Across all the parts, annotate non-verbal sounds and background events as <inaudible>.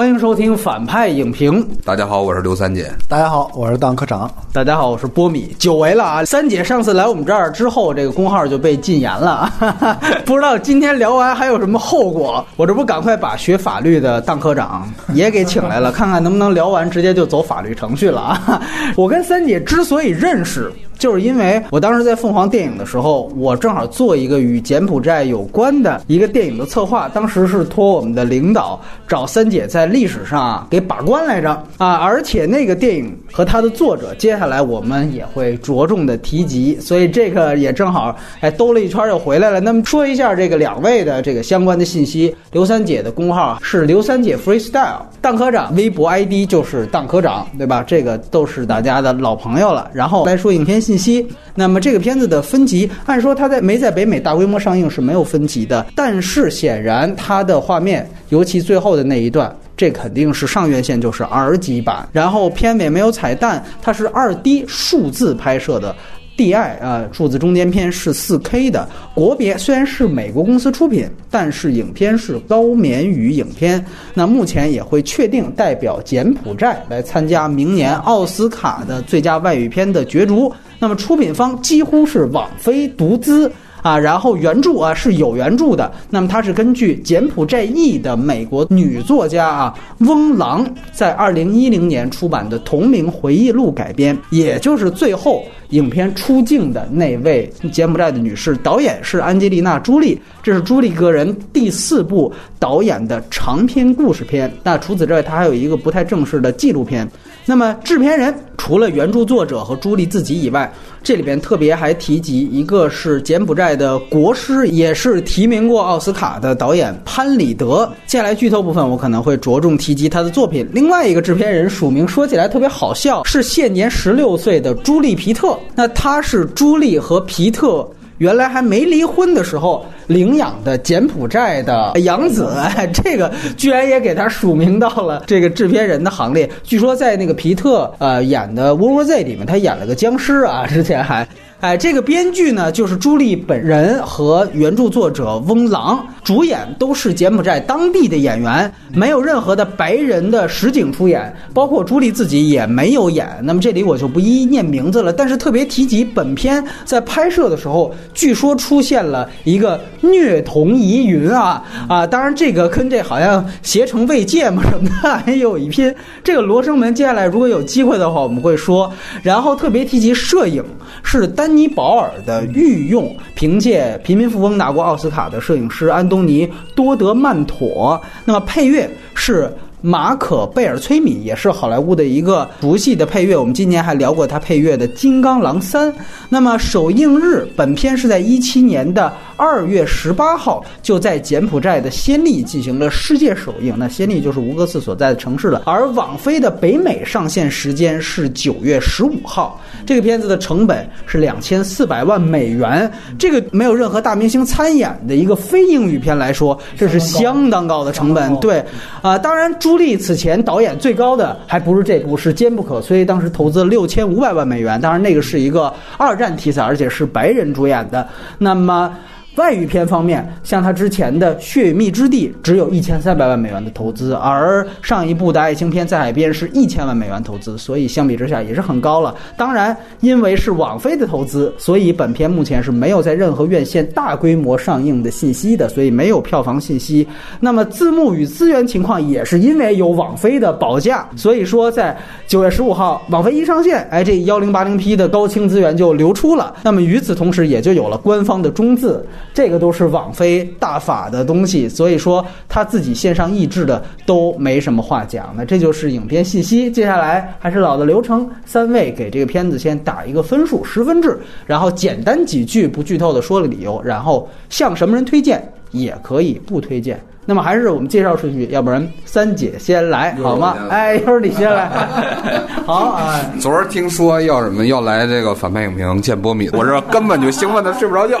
欢迎收听反派影评。大家好，我是刘三姐。大家好，我是当科长。大家好，我是波米。久违了啊！三姐上次来我们这儿之后，这个公号就被禁言了，<laughs> 不知道今天聊完还有什么后果。我这不赶快把学法律的当科长 <laughs> 也给请来了，看看能不能聊完直接就走法律程序了啊！<laughs> 我跟三姐之所以认识。就是因为我当时在凤凰电影的时候，我正好做一个与柬埔寨有关的一个电影的策划，当时是托我们的领导找三姐在历史上啊给把关来着啊，而且那个电影和它的作者，接下来我们也会着重的提及，所以这个也正好哎兜了一圈又回来了。那么说一下这个两位的这个相关的信息，刘三姐的公号是刘三姐 freestyle，当科长微博 ID 就是当科长，对吧？这个都是大家的老朋友了。然后来说影片。信息。那么这个片子的分级，按说它在没在北美大规模上映是没有分级的，但是显然它的画面，尤其最后的那一段，这肯定是上院线就是 R 级版。然后片尾没有彩蛋，它是二 D 数字拍摄的。D I 啊，数字中间片是四 K 的，国别虽然是美国公司出品，但是影片是高棉语影片。那目前也会确定代表柬埔寨来参加明年奥斯卡的最佳外语片的角逐。那么出品方几乎是网飞独资。啊，然后原著啊是有原著的，那么它是根据柬埔寨裔的美国女作家啊翁郎在二零一零年出版的同名回忆录改编，也就是最后影片出镜的那位柬埔寨的女士。导演是安吉丽娜·朱莉，这是朱莉个人第四部导演的长篇故事片。那除此之外，她还有一个不太正式的纪录片。那么制片人除了原著作者和朱莉自己以外，这里边特别还提及一个是柬埔寨的国师，也是提名过奥斯卡的导演潘里德。接下来剧透部分我可能会着重提及他的作品。另外一个制片人署名说起来特别好笑，是现年十六岁的朱莉皮特。那他是朱莉和皮特。原来还没离婚的时候领养的柬埔寨的养子，<laughs> 这个居然也给他署名到了这个制片人的行列。据说在那个皮特呃演的《World War Z》里面，他演了个僵尸啊，之前还。哎，这个编剧呢，就是朱莉本人和原著作者翁郎，主演都是柬埔寨当地的演员，没有任何的白人的实景出演，包括朱莉自己也没有演。那么这里我就不一一念名字了，但是特别提及本片在拍摄的时候，据说出现了一个虐童疑云啊啊！当然这个跟这好像携程未借嘛什么的 <laughs> 还有一拼。这个罗生门接下来如果有机会的话我们会说，然后特别提及摄影是单。丹尼·保尔的御用，凭借《贫民富翁》拿过奥斯卡的摄影师安东尼·多德曼妥。那么配乐是。马可·贝尔崔米也是好莱坞的一个熟悉的配乐，我们今年还聊过他配乐的《金刚狼三》。那么首映日，本片是在一七年的二月十八号，就在柬埔寨的暹粒进行了世界首映。那暹粒就是吴哥寺所在的城市了。而网飞的北美上线时间是九月十五号。这个片子的成本是两千四百万美元，这个没有任何大明星参演的一个非英语片来说，这是相当高的成本。对，啊，当然。朱莉此前导演最高的还不是这部，是《坚不可摧》，当时投资六千五百万美元。当然，那个是一个二战题材，而且是白人主演的。那么。外语片方面，像他之前的《血与蜜之地》只有一千三百万美元的投资，而上一部的爱情片《在海边》是一千万美元投资，所以相比之下也是很高了。当然，因为是网飞的投资，所以本片目前是没有在任何院线大规模上映的信息的，所以没有票房信息。那么字幕与资源情况也是因为有网飞的保驾，所以说在九月十五号网飞一上线，哎，这幺零八零 P 的高清资源就流出了。那么与此同时，也就有了官方的中字。这个都是网飞大法的东西，所以说他自己线上译制的都没什么话讲。那这就是影片信息。接下来还是老的流程，三位给这个片子先打一个分数，十分制，然后简单几句不剧透的说了理由，然后向什么人推荐也可以不推荐。那么还是我们介绍顺序，要不然三姐先来好吗？哎，一会儿你先来。<laughs> 好啊。昨儿听说要什么要来这个反派影评见波米，我这根本就兴奋的睡不着觉，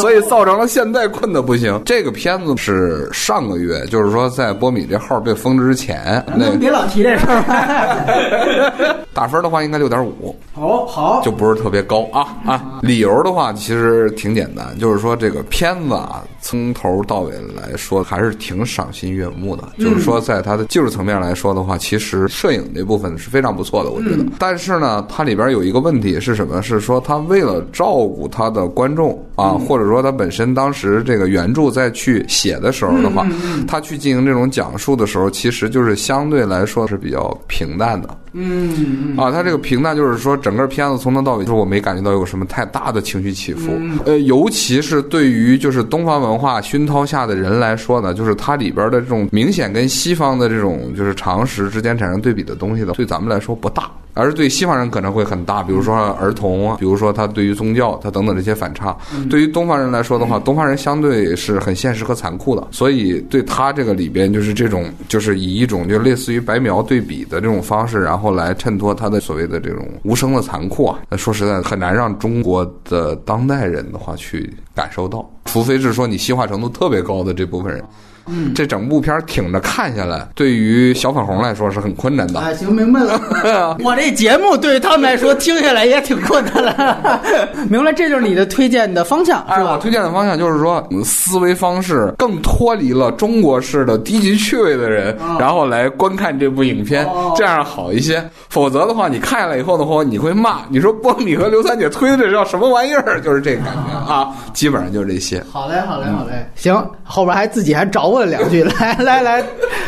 所以造成了现在困的不行。这个片子是上个月，就是说在波米这号被封之前，那别老提这事儿。<laughs> 打分的话应该六点五。哦，好，就不是特别高啊啊！理由的话，其实挺简单，就是说这个片子啊，从头到尾来说还是挺赏心悦目的。就是说，在它的技术层面来说的话，其实摄影这部分是非常不错的，我觉得。但是呢，它里边有一个问题是什么？是说它为了照顾它的观众啊，或者说它本身当时这个原著在去写的时候的话，它去进行这种讲述的时候，其实就是相对来说是比较平淡的。嗯啊，它这个平淡就是说，整个片子从头到尾，就是我没感觉到有什么太大的情绪起伏。呃，尤其是对于就是东方文化熏陶下的人来说呢，就是它里边的这种明显跟西方的这种就是常识之间产生对比的东西呢，对咱们来说不大，而是对西方人可能会很大。比如说儿童啊，比如说他对于宗教，他等等这些反差。对于东方人来说的话，东方人相对是很现实和残酷的，所以对他这个里边就是这种就是以一种就类似于白描对比的这种方式，然后。后来衬托他的所谓的这种无声的残酷啊，说实在很难让中国的当代人的话去感受到，除非是说你西化程度特别高的这部分人。嗯，这整部片挺着看下来，对于小粉红来说是很困难的。哎，行，明白了。<laughs> 我这节目对于他们来说听下来也挺困难了。<laughs> 明白，这就是你的推荐的方向，是吧？推荐的方向就是说，思维方式更脱离了中国式的低级趣味的人，然后来观看这部影片，这样好一些。否则的话，你看下来以后的话，你会骂，你说波米和刘三姐推的这叫什么玩意儿？就是这个感觉啊，基本上就是这些。好嘞，好嘞，好嘞。行，后边还自己还找我了两句，<laughs> 来来来，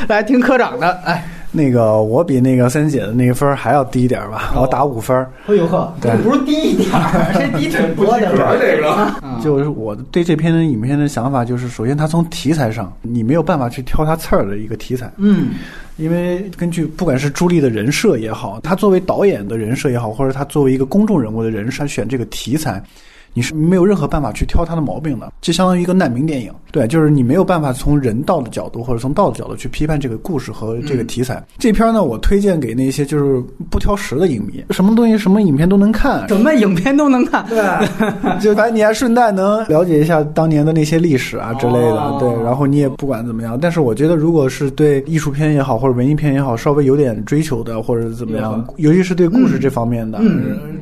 来听科长的。哎，那个我比那个三姐的那个分还要低一点吧，我打五分。哎呦呵，这不是低一点，这低挺多的。这个，就是我对这篇影片的想法，就是首先它从题材上，你没有办法去挑它刺儿的一个题材。嗯。因为根据不管是朱莉的人设也好，他作为导演的人设也好，或者他作为一个公众人物的人设选这个题材。你是没有任何办法去挑他的毛病的，就相当于一个难民电影。对，就是你没有办法从人道的角度或者从道的角度去批判这个故事和这个题材。这片呢，我推荐给那些就是不挑食的影迷，什么东西什么影片都能看，什么影片都能看。<laughs> 对，就反正你还顺带能了解一下当年的那些历史啊之类的。对，然后你也不管怎么样。但是我觉得，如果是对艺术片也好，或者文艺片也好，稍微有点追求的，或者怎么样，尤其是对故事这方面的，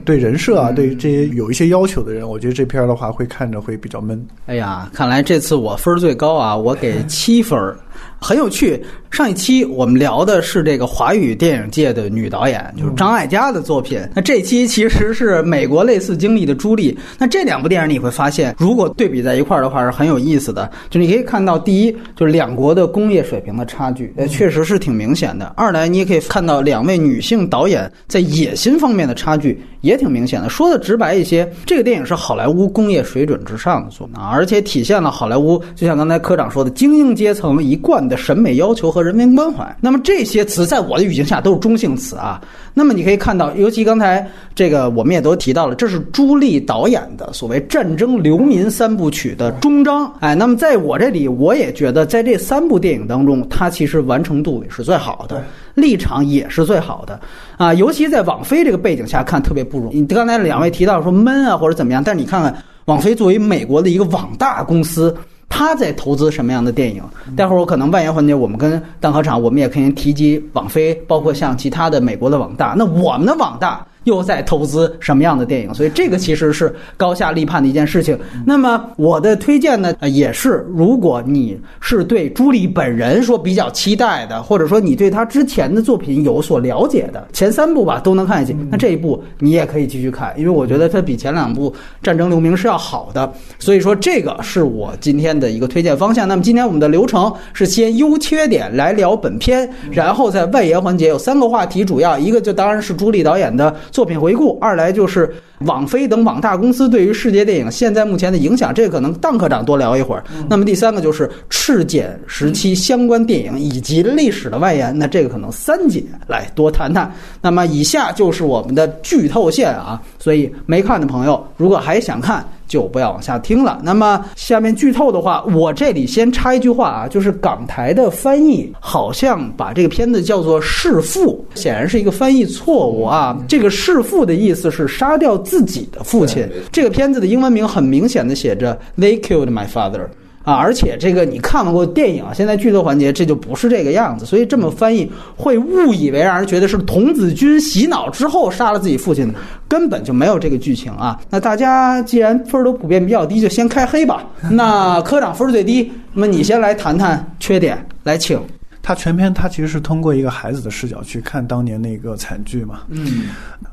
对人设啊，对这些有一些要求的人，我。我觉得这片儿的话会看着会比较闷。哎呀，看来这次我分儿最高啊，我给七分儿。<laughs> 很有趣。上一期我们聊的是这个华语电影界的女导演，就是张艾嘉的作品。那这期其实是美国类似经历的朱莉。那这两部电影你会发现，如果对比在一块儿的话，是很有意思的。就你可以看到，第一，就是两国的工业水平的差距，呃，确实是挺明显的。二来，你也可以看到两位女性导演在野心方面的差距也挺明显的。说的直白一些，这个电影是好莱坞工业水准之上的作品，而且体现了好莱坞，就像刚才科长说的，精英阶层一贯的审美要求和人文关怀。那么这些词在我的语境下都是中性词啊。那么你可以看到，尤其刚才这个我们也都提到了，这是朱莉导演的所谓战争流民三部曲的终章。哎，那么在我这里，我也觉得在这三部电影当中，它其实完成度也是最好的，立场也是最好的啊。尤其在网飞这个背景下看，特别不容易。你刚才两位提到说闷啊或者怎么样，但是你看看网飞作为美国的一个网大公司。他在投资什么样的电影？待会儿我可能外延环节，我们跟蛋壳厂，我们也可以提及网飞，包括像其他的美国的网大。那我们的网大。又在投资什么样的电影？所以这个其实是高下立判的一件事情。那么我的推荐呢，也是如果你是对朱莉本人说比较期待的，或者说你对她之前的作品有所了解的，前三部吧都能看下去。那这一部你也可以继续看，因为我觉得它比前两部《战争留名》是要好的。所以说这个是我今天的一个推荐方向。那么今天我们的流程是先优缺点来聊本片，然后在外延环节有三个话题，主要一个就当然是朱莉导演的。作品回顾，二来就是网飞等网大公司对于世界电影现在目前的影响，这个可能邓科长多聊一会儿。那么第三个就是赤柬时期相关电影以及历史的外延，那这个可能三姐来多谈谈。那么以下就是我们的剧透线啊，所以没看的朋友如果还想看。就不要往下听了。那么下面剧透的话，我这里先插一句话啊，就是港台的翻译好像把这个片子叫做弑父，显然是一个翻译错误啊。这个弑父的意思是杀掉自己的父亲。这个片子的英文名很明显的写着 They killed my father。啊，而且这个你看过电影，现在剧透环节这就不是这个样子，所以这么翻译会误以为让人觉得是童子军洗脑之后杀了自己父亲，根本就没有这个剧情啊。那大家既然分都普遍比较低，就先开黑吧。那科长分儿最低，那么你先来谈谈缺点，来请。他全篇他其实是通过一个孩子的视角去看当年那个惨剧嘛，嗯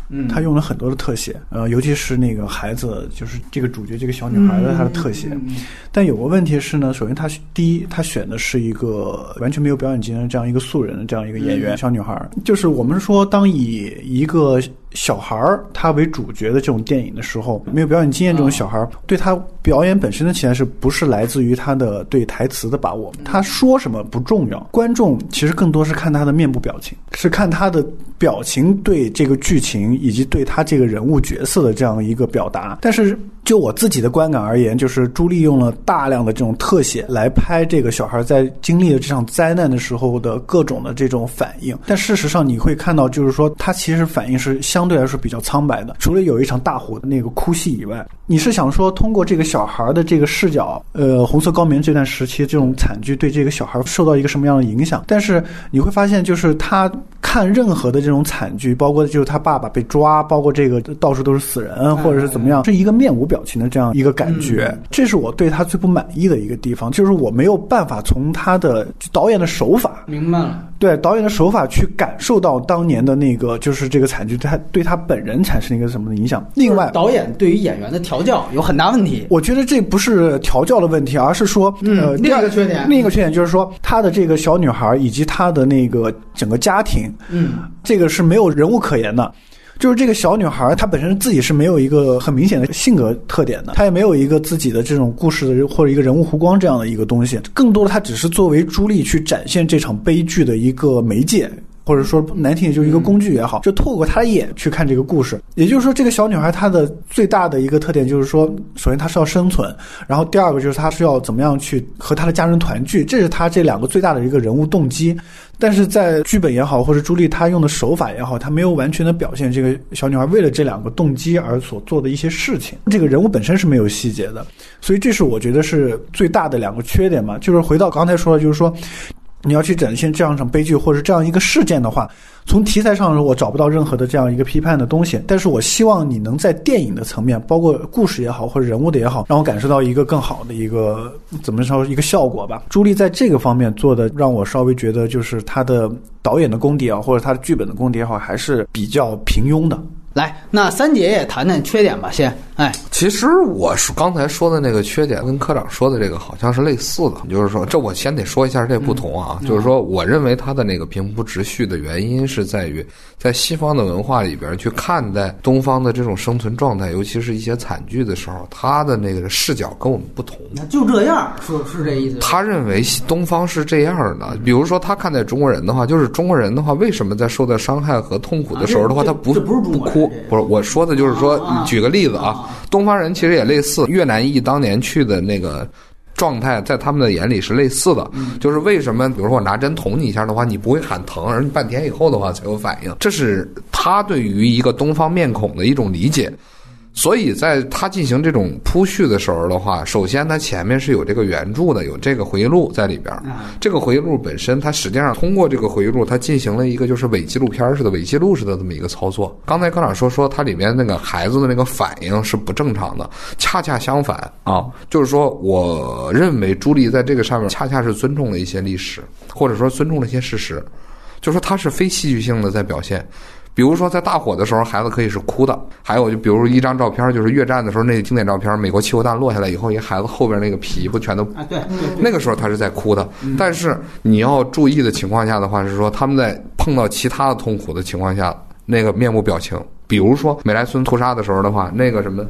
嗯。他用了很多的特写，呃，尤其是那个孩子，就是这个主角这个小女孩的她的特写。但有个问题是呢，首先他第一，他选的是一个完全没有表演经验的这样一个素人的这样一个演员、小女孩，就是我们说当以一个小孩儿他为主角的这种电影的时候，没有表演经验这种小孩儿，对他表演本身的期待是不是来自于他的对台词的把握？他说什么不重要，观众其实更多是看他的面部表情，是看他的表情对这个剧情以及对他这个人物角色的这样一个表达。但是就我自己的观感而言，就是朱莉用了大量的这种特写来拍这个小孩在经历了这场灾难的时候的各种的这种反应。但事实上你会看到，就是说他其实反应是相对来说比较苍白的，除了有一场大火的那个哭戏以外，你是想说通过这个小孩的这个视角，呃，红色高棉这段时期这种惨剧对这个小孩受到一个什么样的影响？但是你会发现，就是他看任何的这种惨剧，包括就是他爸爸被抓，包括这个到处都是死人，或者是怎么样，是一个面无表情的这样一个感觉。这是我对他最不满意的一个地方，就是我没有办法从他的导演的手法，明白了。对导演的手法去感受到当年的那个就是这个惨剧，他对他本人产生一个什么的影响。另外，导演对于演员的调教有很大问题。我觉得这不是调教的问题，而是说，呃，另一个缺点，另一个缺点就是说，他的这个小女孩以及他的那个整个家庭，嗯，这个是没有人物可言的。就是这个小女孩，她本身自己是没有一个很明显的性格特点的，她也没有一个自己的这种故事的或者一个人物弧光这样的一个东西。更多的，她只是作为朱莉去展现这场悲剧的一个媒介。或者说难听点就是一个工具也好，就透过她的眼去看这个故事。也就是说，这个小女孩她的最大的一个特点就是说，首先她是要生存，然后第二个就是她是要怎么样去和她的家人团聚，这是她这两个最大的一个人物动机。但是在剧本也好，或者朱莉她用的手法也好，她没有完全的表现这个小女孩为了这两个动机而所做的一些事情。这个人物本身是没有细节的，所以这是我觉得是最大的两个缺点嘛。就是回到刚才说的，就是说。你要去展现这样一场悲剧，或者这样一个事件的话，从题材上我找不到任何的这样一个批判的东西。但是我希望你能在电影的层面，包括故事也好，或者人物的也好，让我感受到一个更好的一个怎么说一个效果吧。朱莉在这个方面做的，让我稍微觉得就是他的导演的功底啊，或者他的剧本的功底也好，还是比较平庸的。来，那三姐也谈谈缺点吧，先。哎，其实我是刚才说的那个缺点，跟科长说的这个好像是类似的。就是说，这我先得说一下这不同啊。就是说，我认为它的那个平铺直叙的原因是在于，在西方的文化里边去看待东方的这种生存状态，尤其是一些惨剧的时候，他的那个视角跟我们不同。那就这样，是是这意思。他认为东方是这样的，比如说他看待中国人的话，就是中国人的话，为什么在受到伤害和痛苦的时候的话，他不不是不？不是，我说的就是说，举个例子啊。东方人其实也类似，越南裔当年去的那个状态，在他们的眼里是类似的。就是为什么，比如说我拿针捅你一下的话，你不会喊疼，而你半天以后的话才有反应。这是他对于一个东方面孔的一种理解。所以，在他进行这种铺叙的时候的话，首先他前面是有这个原著的，有这个回忆录在里边。这个回忆录本身，它实际上通过这个回忆录，它进行了一个就是伪纪录片似的、伪记录似的这么一个操作。刚才科长说说，它里面那个孩子的那个反应是不正常的，恰恰相反啊，就是说，我认为朱莉在这个上面恰恰是尊重了一些历史，或者说尊重了一些事实，就说他是非戏剧性的在表现。比如说，在大火的时候，孩子可以是哭的；还有就比如一张照片，就是越战的时候那个经典照片，美国汽油弹落下来以后，一孩子后边那个皮不全都啊？对，那个时候他是在哭的。但是你要注意的情况下的话，是说他们在碰到其他的痛苦的情况下，那个面部表情，比如说美莱村屠杀的时候的话，那个什么，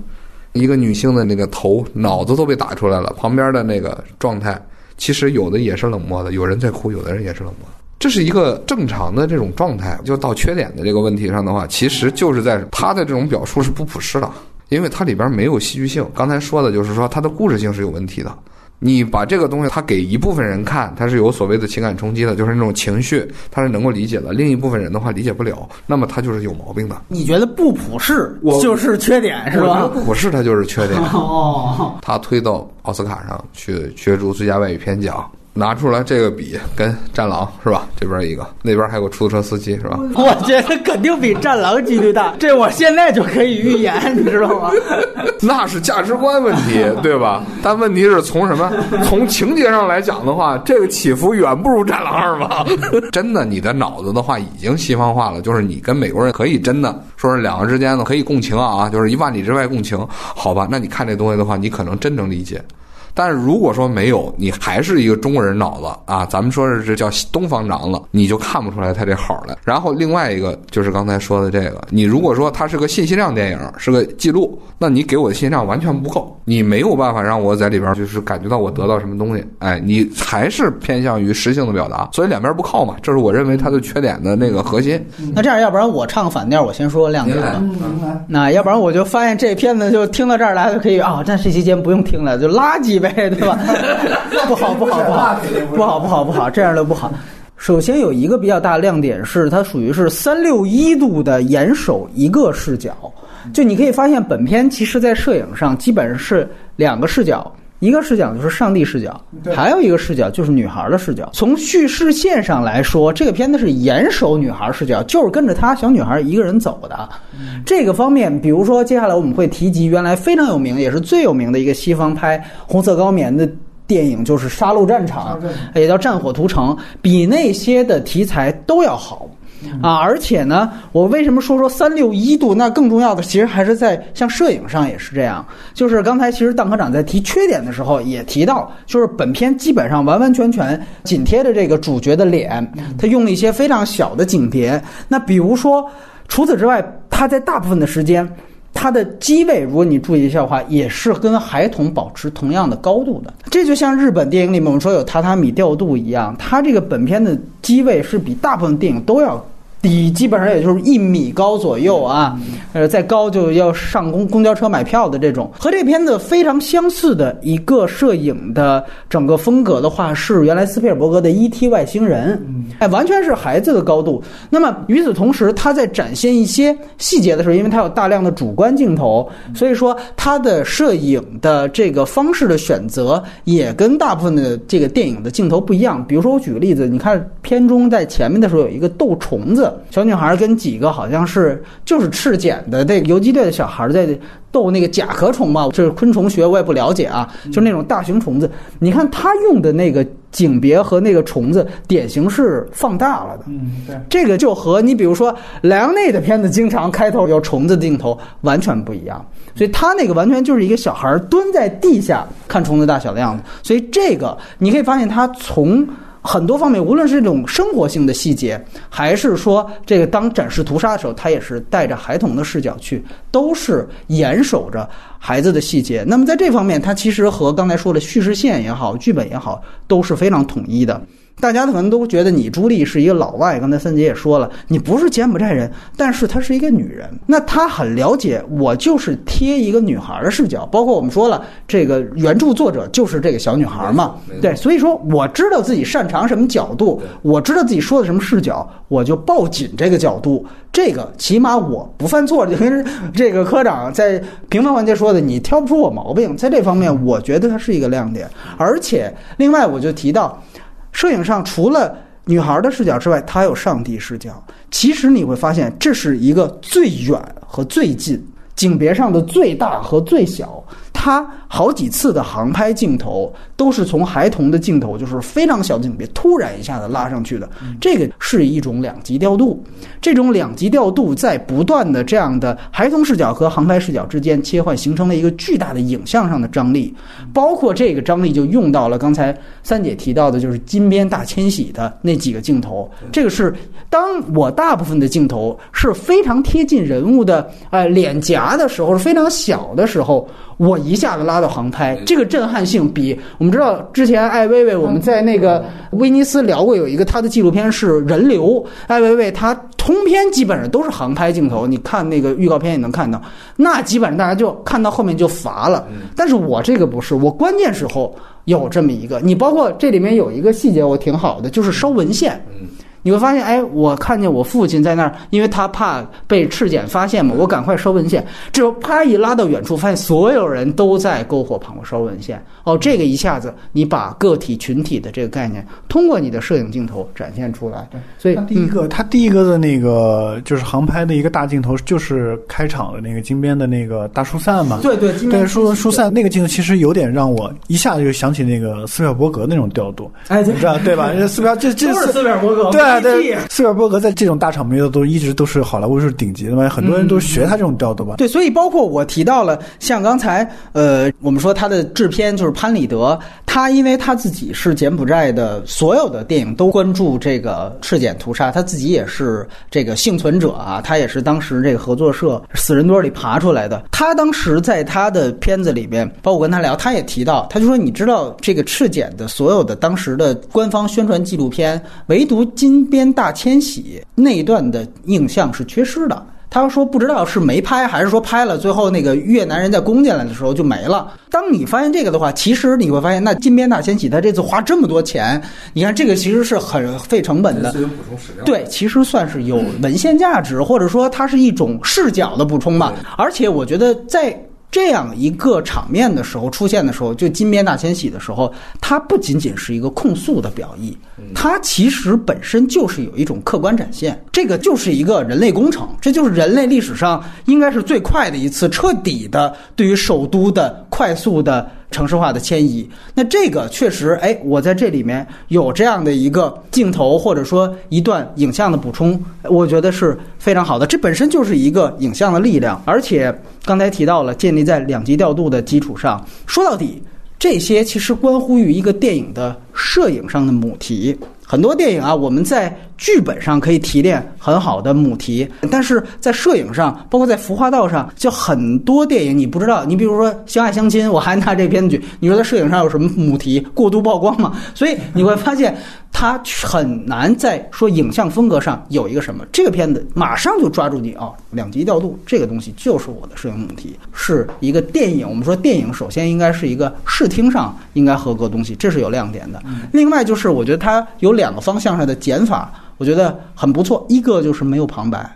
一个女性的那个头脑子都被打出来了，旁边的那个状态，其实有的也是冷漠的，有人在哭，有的人也是冷漠。这是一个正常的这种状态，就到缺点的这个问题上的话，其实就是在他的这种表述是不普适的，因为它里边没有戏剧性。刚才说的就是说它的故事性是有问题的，你把这个东西，它给一部分人看，它是有所谓的情感冲击的，就是那种情绪，他是能够理解的；另一部分人的话理解不了，那么他就是有毛病的。你觉得不普适我就是缺点是吧？不是他就是缺点。哦，<laughs> 他推到奥斯卡上去角逐最佳外语片奖，拿出来这个比跟《战狼》是吧？这边一个，那边还有个出租车司机是吧？<laughs> 我觉得肯定比战狼几率大，这我现在就可以预言，你知道吗？<laughs> 那是价值观问题，对吧？但问题是从什么？从情节上来讲的话，这个起伏远不如《战狼二》吧？<laughs> 真的，你的脑子的话已经西方化了，就是你跟美国人可以真的说是两个之间的可以共情啊，就是一万里之外共情，好吧？那你看这东西的话，你可能真能理解。但是如果说没有，你还是一个中国人脑子啊，咱们说是这叫东方长子，你就看不出来他这好来。然后另外一个就是刚才说的这个，你如果说它是个信息量电影，是个记录，那你给我的信息量完全不够，你没有办法让我在里边就是感觉到我得到什么东西。哎，你还是偏向于实性的表达，所以两边不靠嘛，这是我认为它的缺点的那个核心。那这样，要不然我唱个反调，我先说亮点吧。那要不然我就发现这片子就听到这儿来就可以啊，那这期节目不用听了，就垃圾呗，对吧？<laughs> 不好不好不好不好不好不好，这样的不好。首先有一个比较大的亮点是，它属于是三六一度的严守一个视角，就你可以发现本片其实在摄影上基本上是两个视角。一个视角就是上帝视角，还有一个视角就是女孩的视角。从叙事线上来说，这个片子是严守女孩视角，就是跟着她小女孩一个人走的。这个方面，比如说接下来我们会提及原来非常有名，也是最有名的一个西方拍红色高棉的电影，就是《杀戮战场》，也叫《战火屠城》，比那些的题材都要好。啊，而且呢，我为什么说说三六一度？那更重要的，其实还是在像摄影上也是这样。就是刚才其实邓科长在提缺点的时候也提到，就是本片基本上完完全全紧贴着这个主角的脸，他用了一些非常小的景别。那比如说，除此之外，他在大部分的时间。它的机位，如果你注意一下的话，也是跟孩童保持同样的高度的。这就像日本电影里面我们说有榻榻米调度一样，它这个本片的机位是比大部分电影都要低，基本上也就是一米高左右啊。呃，再高就要上公公交车买票的这种。和这片子非常相似的一个摄影的整个风格的话，是原来斯皮尔伯格的《E.T. 外星人》，哎，完全是孩子的高度。那么与此同时，他在展现一些细节的时候，因为他有大量的主观镜头，所以说他的摄影的这个方式的选择也跟大部分的这个电影的镜头不一样。比如说，我举个例子，你看片中在前面的时候有一个斗虫子，小女孩跟几个好像是就是赤茧的这个游击队的小孩在斗那个甲壳虫嘛，就是昆虫学，我也不了解啊，就是那种大型虫子。你看他用的那个景别和那个虫子，典型是放大了的。嗯，对，这个就和你比如说莱昂内的片子经常开头有虫子的镜头完全不一样，所以他那个完全就是一个小孩蹲在地下看虫子大小的样子，所以这个你可以发现他从。很多方面，无论是这种生活性的细节，还是说这个当展示屠杀的时候，他也是带着孩童的视角去，都是严守着孩子的细节。那么在这方面，他其实和刚才说的叙事线也好，剧本也好，都是非常统一的。大家可能都觉得你朱莉是一个老外，刚才三姐也说了，你不是柬埔寨人，但是她是一个女人，那她很了解我就是贴一个女孩的视角，包括我们说了，这个原著作者就是这个小女孩嘛，对，所以说我知道自己擅长什么角度，我知道自己说的什么视角，我就抱紧这个角度，这个起码我不犯错，就跟这个科长在评分环节说的，你挑不出我毛病，在这方面我觉得它是一个亮点，而且另外我就提到。摄影上除了女孩的视角之外，它还有上帝视角。其实你会发现，这是一个最远和最近，景别上的最大和最小。它好几次的航拍镜头都是从孩童的镜头，就是非常小的景别，突然一下子拉上去的。这个是一种两极调度。这种两极调度在不断的这样的孩童视角和航拍视角之间切换，形成了一个巨大的影像上的张力。包括这个张力就用到了刚才三姐提到的，就是金边大迁徙的那几个镜头。这个是当我大部分的镜头是非常贴近人物的呃脸颊的时候，是非常小的时候，我一下子拉到航拍，这个震撼性比我们知道之前艾薇薇我们在那个威尼斯聊过，有一个她的纪录片是人流，艾薇薇她通篇基本上都是航拍镜头，你看那个预告片也能看到，那基本上大家就看到后面就乏了。但是我这个不是，我关键时候有这么一个，你包括这里面有一个细节我挺好的，就是烧文献。你会发现，哎，我看见我父亲在那儿，因为他怕被赤检发现嘛，我赶快烧文献。这时候啪一拉到远处，发现所有人都在篝火旁烧文献。哦，这个一下子你把个体群体的这个概念通过你的摄影镜头展现出来。所以他第一个，他第一个的那个就是航拍的一个大镜头，就是开场的那个金边的那个大疏散嘛。对对，对疏疏散那个镜头其实有点让我一下子就想起那个斯皮尔伯格那种调度。哎，你知道对吧？斯皮尔这这是斯皮尔伯格。对。对，斯皮尔伯格在这种大场面的都一直都是好莱坞是顶级的嘛，很多人都学他这种调度吧。对，所以包括我提到了，像刚才呃，我们说他的制片就是潘里德，他因为他自己是柬埔寨的，所有的电影都关注这个赤柬屠杀，他自己也是这个幸存者啊，他也是当时这个合作社死人堆里爬出来的。他当时在他的片子里边，包括我跟他聊，他也提到，他就说，你知道这个赤柬的所有的当时的官方宣传纪录片，唯独金。边大迁徙那一段的影像是缺失的。他说不知道是没拍还是说拍了，最后那个越南人在攻进来的时候就没了。当你发现这个的话，其实你会发现，那金边大迁徙他这次花这么多钱，你看这个其实是很费成本的。对，其实算是有文献价值，或者说它是一种视角的补充吧。而且我觉得在。这样一个场面的时候出现的时候，就金边大迁徙的时候，它不仅仅是一个控诉的表意，它其实本身就是有一种客观展现。这个就是一个人类工程，这就是人类历史上应该是最快的一次彻底的对于首都的快速的。城市化的迁移，那这个确实，哎，我在这里面有这样的一个镜头，或者说一段影像的补充，我觉得是非常好的。这本身就是一个影像的力量，而且刚才提到了建立在两级调度的基础上，说到底，这些其实关乎于一个电影的摄影上的母题。很多电影啊，我们在剧本上可以提炼很好的母题，但是在摄影上，包括在服化道上，就很多电影你不知道。你比如说《相爱相亲》，我还拿这片子举，你说在摄影上有什么母题？过度曝光嘛？<laughs> 所以你会发现。它很难在说影像风格上有一个什么，这个片子马上就抓住你啊，两极调度这个东西就是我的摄影母题，是一个电影。我们说电影首先应该是一个视听上应该合格东西，这是有亮点的。另外就是我觉得它有两个方向上的减法，我觉得很不错。一个就是没有旁白，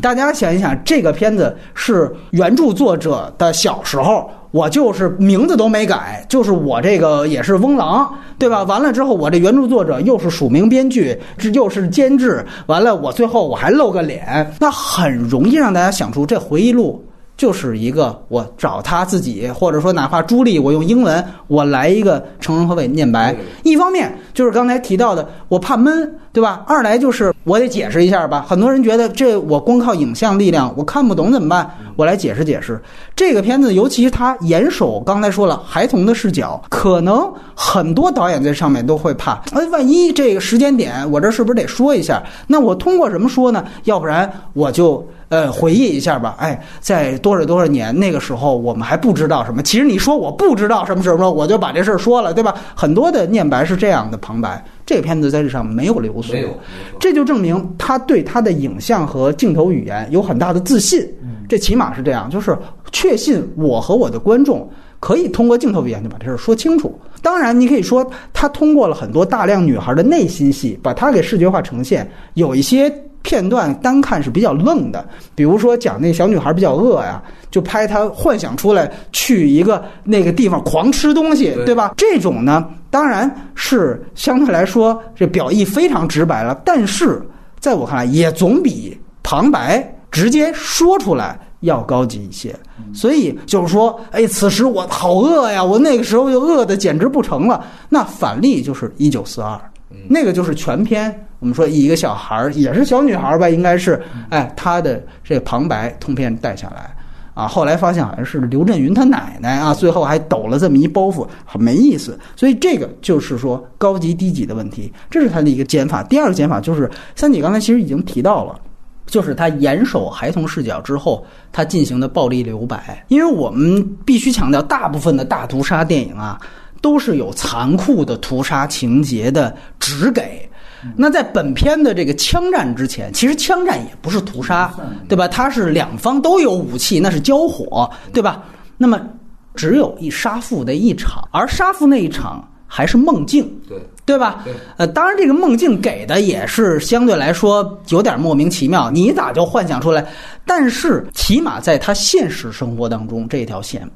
大家想一想，这个片子是原著作者的小时候。我就是名字都没改，就是我这个也是翁郎，对吧？完了之后，我这原著作者又是署名编剧，这又是监制，完了我最后我还露个脸，那很容易让大家想出这回忆录。就是一个我找他自己，或者说哪怕朱莉，我用英文我来一个成人和伪念白。一方面就是刚才提到的，我怕闷，对吧？二来就是我得解释一下吧。很多人觉得这我光靠影像力量我看不懂怎么办？我来解释解释。这个片子尤其是他严守刚才说了孩童的视角，可能很多导演在上面都会怕。哎，万一这个时间点我这是不是得说一下？那我通过什么说呢？要不然我就。呃，回忆一下吧。哎，在多少多少年那个时候，我们还不知道什么。其实你说我不知道什么什么，我就把这事儿说了，对吧？很多的念白是这样的旁白。这个片子在这上没有流苏，这就证明他对他的影像和镜头语言有很大的自信。这起码是这样，就是确信我和我的观众可以通过镜头语言就把这事儿说清楚。当然，你可以说他通过了很多大量女孩的内心戏，把它给视觉化呈现，有一些。片段单看是比较愣的，比如说讲那小女孩比较饿呀，就拍她幻想出来去一个那个地方狂吃东西，对吧？这种呢，当然是相对来说这表意非常直白了，但是在我看来，也总比旁白直接说出来要高级一些。所以就是说，哎，此时我好饿呀，我那个时候就饿的简直不成了。那反例就是一九四二。那个就是全篇，我们说一个小孩儿也是小女孩儿吧，应该是，哎，她的这个旁白通篇带下来，啊，后来发现好像是刘震云他奶奶啊，最后还抖了这么一包袱，很没意思。所以这个就是说高级低级的问题，这是他的一个减法。第二个减法就是三姐刚才其实已经提到了，就是他严守孩童视角之后，他进行的暴力留白。因为我们必须强调，大部分的大屠杀电影啊，都是有残酷的屠杀情节的只给。那在本片的这个枪战之前，其实枪战也不是屠杀，对吧？它是两方都有武器，那是交火，对吧？那么只有一杀父的一场，而杀父那一场还是梦境，对对吧？呃，当然这个梦境给的也是相对来说有点莫名其妙，你咋就幻想出来？但是起码在他现实生活当中这条线。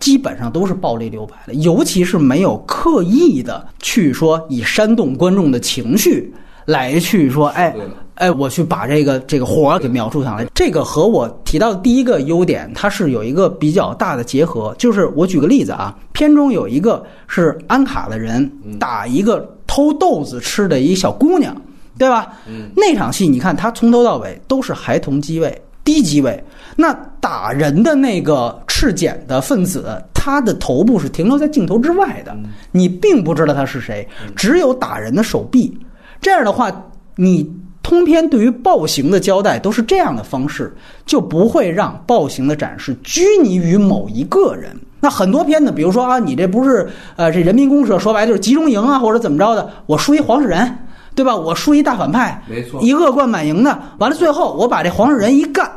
基本上都是暴力留白的，尤其是没有刻意的去说以煽动观众的情绪来去说，哎哎，我去把这个这个活儿给描述上来。这个和我提到的第一个优点，它是有一个比较大的结合。就是我举个例子啊，片中有一个是安卡的人打一个偷豆子吃的一小姑娘，对吧？那场戏你看，他从头到尾都是孩童机位、低级位。那打人的那个赤检的分子，他的头部是停留在镜头之外的，你并不知道他是谁，只有打人的手臂。这样的话，你通篇对于暴行的交代都是这样的方式，就不会让暴行的展示拘泥于某一个人。那很多片子，比如说啊，你这不是呃这人民公社，说白就是集中营啊，或者怎么着的，我输一黄世仁，对吧？我输一大反派，没错一恶贯满盈的，完了最后我把这黄世仁一干，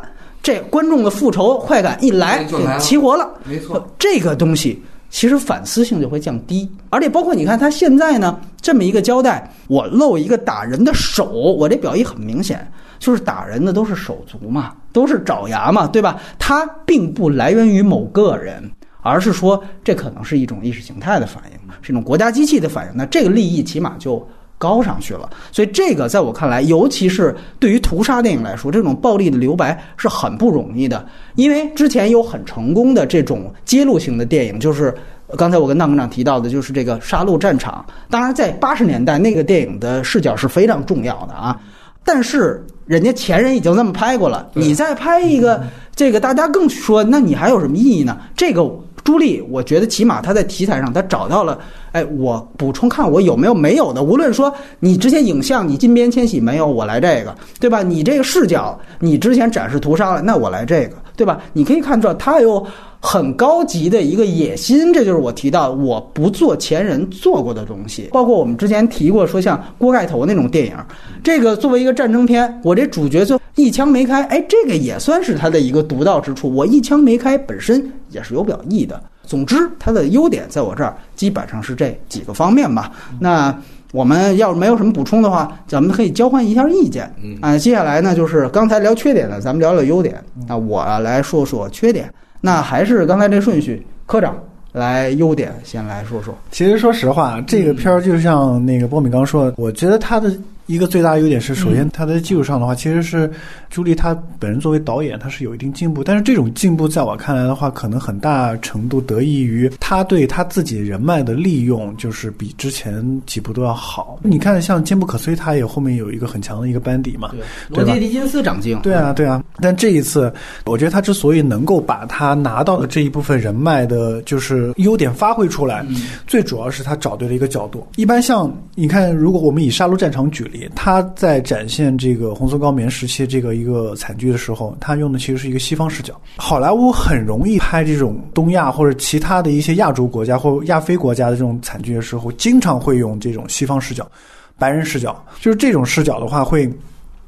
这观众的复仇快感一来就齐活了。没错，这个东西其实反思性就会降低，而且包括你看他现在呢这么一个交代，我露一个打人的手，我这表意很明显，就是打人的都是手足嘛，都是爪牙嘛，对吧？它并不来源于某个人。而是说，这可能是一种意识形态的反应，是一种国家机器的反应。那这个利益起码就高上去了。所以这个在我看来，尤其是对于屠杀电影来说，这种暴力的留白是很不容易的。因为之前有很成功的这种揭露型的电影，就是刚才我跟大科长提到的，就是这个《杀戮战场》。当然，在八十年代那个电影的视角是非常重要的啊。但是人家前人已经这么拍过了，你再拍一个这个，大家更说，那你还有什么意义呢？这个朱莉，我觉得起码他在题材上，他找到了，哎，我补充看我有没有没有的。无论说你之前影像你金边迁徙没有，我来这个，对吧？你这个视角你之前展示屠杀了，那我来这个，对吧？你可以看出来他有很高级的一个野心，这就是我提到我不做前人做过的东西。包括我们之前提过说像锅盖头那种电影，这个作为一个战争片，我这主角就一枪没开，哎，这个也算是他的一个独到之处。我一枪没开本身也是有表意的。总之，它的优点在我这儿基本上是这几个方面吧。那我们要是没有什么补充的话，咱们可以交换一下意见。嗯啊，接下来呢就是刚才聊缺点的，咱们聊聊优点。那我啊来说说缺点。那还是刚才这顺序，科长来优点先来说说。其实说实话，这个片儿就像那个波米刚说的，我觉得它的一个最大优点是，首先他在技术上的话，其实是朱莉她本人作为导演，她是有一定进步，但是这种进步在我看来的话，可能很大程度得益于她对她自己人脉的利用，就是比之前几部都要好。你看，像坚不可摧，他也后面有一个很强的一个班底嘛，罗杰·狄金斯长进。对啊，对啊。但这一次，我觉得他之所以能够把他拿到的这一部分人脉的，就是优点发挥出来，最主要是他找对了一个角度。一般像你看，如果我们以《杀戮战场》举例，他在展现这个红色高棉时期这个一个惨剧的时候，他用的其实是一个西方视角。好莱坞很容易拍这种东亚或者其他的一些亚洲国家或亚非国家的这种惨剧的时候，经常会用这种西方视角、白人视角，就是这种视角的话会。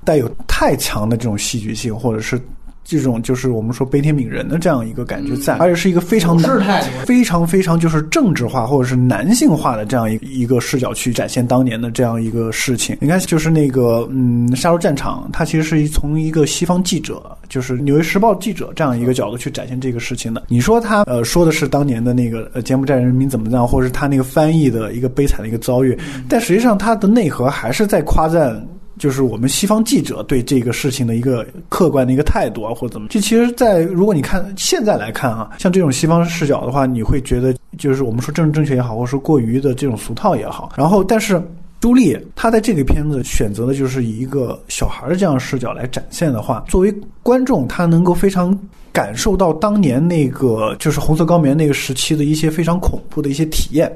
带有太强的这种戏剧性，或者是这种就是我们说悲天悯人的这样一个感觉在，而且是一个非常非常非常就是政治化或者是男性化的这样一一个视角去展现当年的这样一个事情。你看，就是那个嗯，《杀戮战场》，它其实是从一个西方记者，就是《纽约时报》记者这样一个角度去展现这个事情的。你说他呃说的是当年的那个呃柬埔寨人民怎么样，或者是他那个翻译的一个悲惨的一个遭遇，但实际上他的内核还是在夸赞。就是我们西方记者对这个事情的一个客观的一个态度啊，或者怎么？这其实，在如果你看现在来看啊，像这种西方视角的话，你会觉得就是我们说政治正确也好，或者说过于的这种俗套也好。然后，但是朱莉她在这个片子选择的就是以一个小孩的这样视角来展现的话，作为观众，他能够非常感受到当年那个就是红色高棉那个时期的一些非常恐怖的一些体验。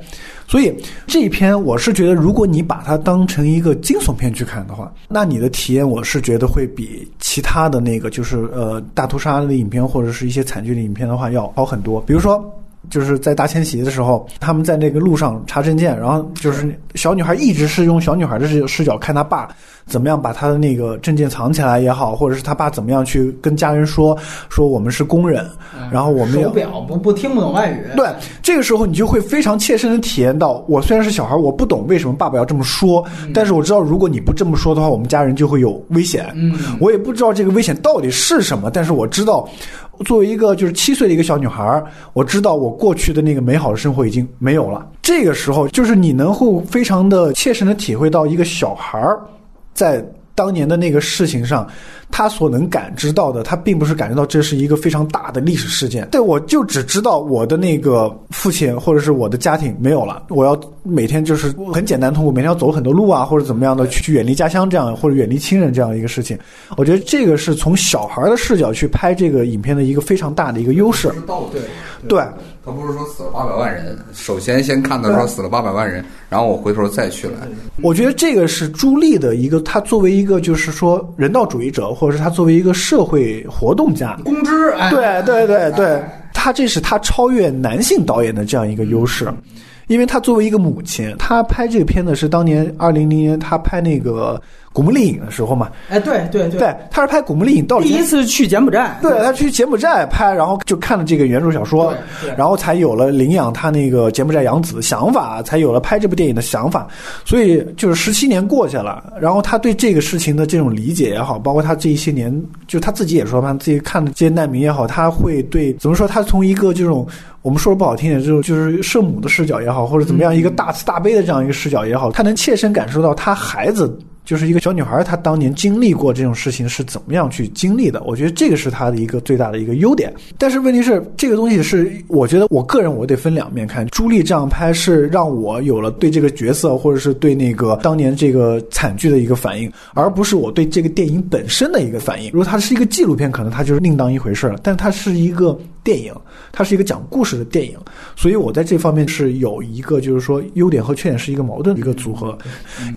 所以这一篇我是觉得，如果你把它当成一个惊悚片去看的话，那你的体验我是觉得会比其他的那个就是呃大屠杀的影片或者是一些惨剧的影片的话要好很多。比如说。就是在大迁徙的时候，他们在那个路上查证件，然后就是小女孩一直是用小女孩的视视角看她爸怎么样把他的那个证件藏起来也好，或者是他爸怎么样去跟家人说说我们是工人，然后我们手表不不听不懂外语。对，这个时候你就会非常切身的体验到，我虽然是小孩，我不懂为什么爸爸要这么说，但是我知道如果你不这么说的话，我们家人就会有危险。嗯，我也不知道这个危险到底是什么，但是我知道。作为一个就是七岁的一个小女孩，我知道我过去的那个美好的生活已经没有了。这个时候，就是你能够非常的切身的体会到一个小孩在。当年的那个事情上，他所能感知到的，他并不是感觉到这是一个非常大的历史事件。对我就只知道我的那个父亲或者是我的家庭没有了，我要每天就是很简单，通过每天要走很多路啊，或者怎么样的去去远离家乡这样，或者远离亲人这样一个事情。我觉得这个是从小孩的视角去拍这个影片的一个非常大的一个优势。对对。他不是说死了八百万人，首先先看到说死了八百万人，然后我回头再去来。我觉得这个是朱莉的一个，他作为一个就是说人道主义者，或者是他作为一个社会活动家，公知，对对对对，他这是他超越男性导演的这样一个优势，因为她作为一个母亲，她拍这个片子是当年二零零年她拍那个。古墓丽影的时候嘛，哎，对对对，她是拍古墓丽影到第一次去柬埔寨，对她去柬埔寨拍，然后就看了这个原著小说，然后才有了领养她那个柬埔寨养子的想法，才有了拍这部电影的想法。所以就是十七年过去了，然后她对这个事情的这种理解也好，包括她这一些年，就她自己也说嘛，自己看的这些难民也好，她会对怎么说？她从一个这种我们说的不好听点，就是就是圣母的视角也好，或者怎么样一个大慈大悲的这样一个视角也好，他能切身感受到他孩子。就是一个小女孩，她当年经历过这种事情是怎么样去经历的？我觉得这个是她的一个最大的一个优点。但是问题是，这个东西是我觉得我个人我得分两面看。朱莉这样拍是让我有了对这个角色或者是对那个当年这个惨剧的一个反应，而不是我对这个电影本身的一个反应。如果它是一个纪录片，可能它就是另当一回事了。但它是一个。电影，它是一个讲故事的电影，所以我在这方面是有一个，就是说优点和缺点是一个矛盾的一个组合。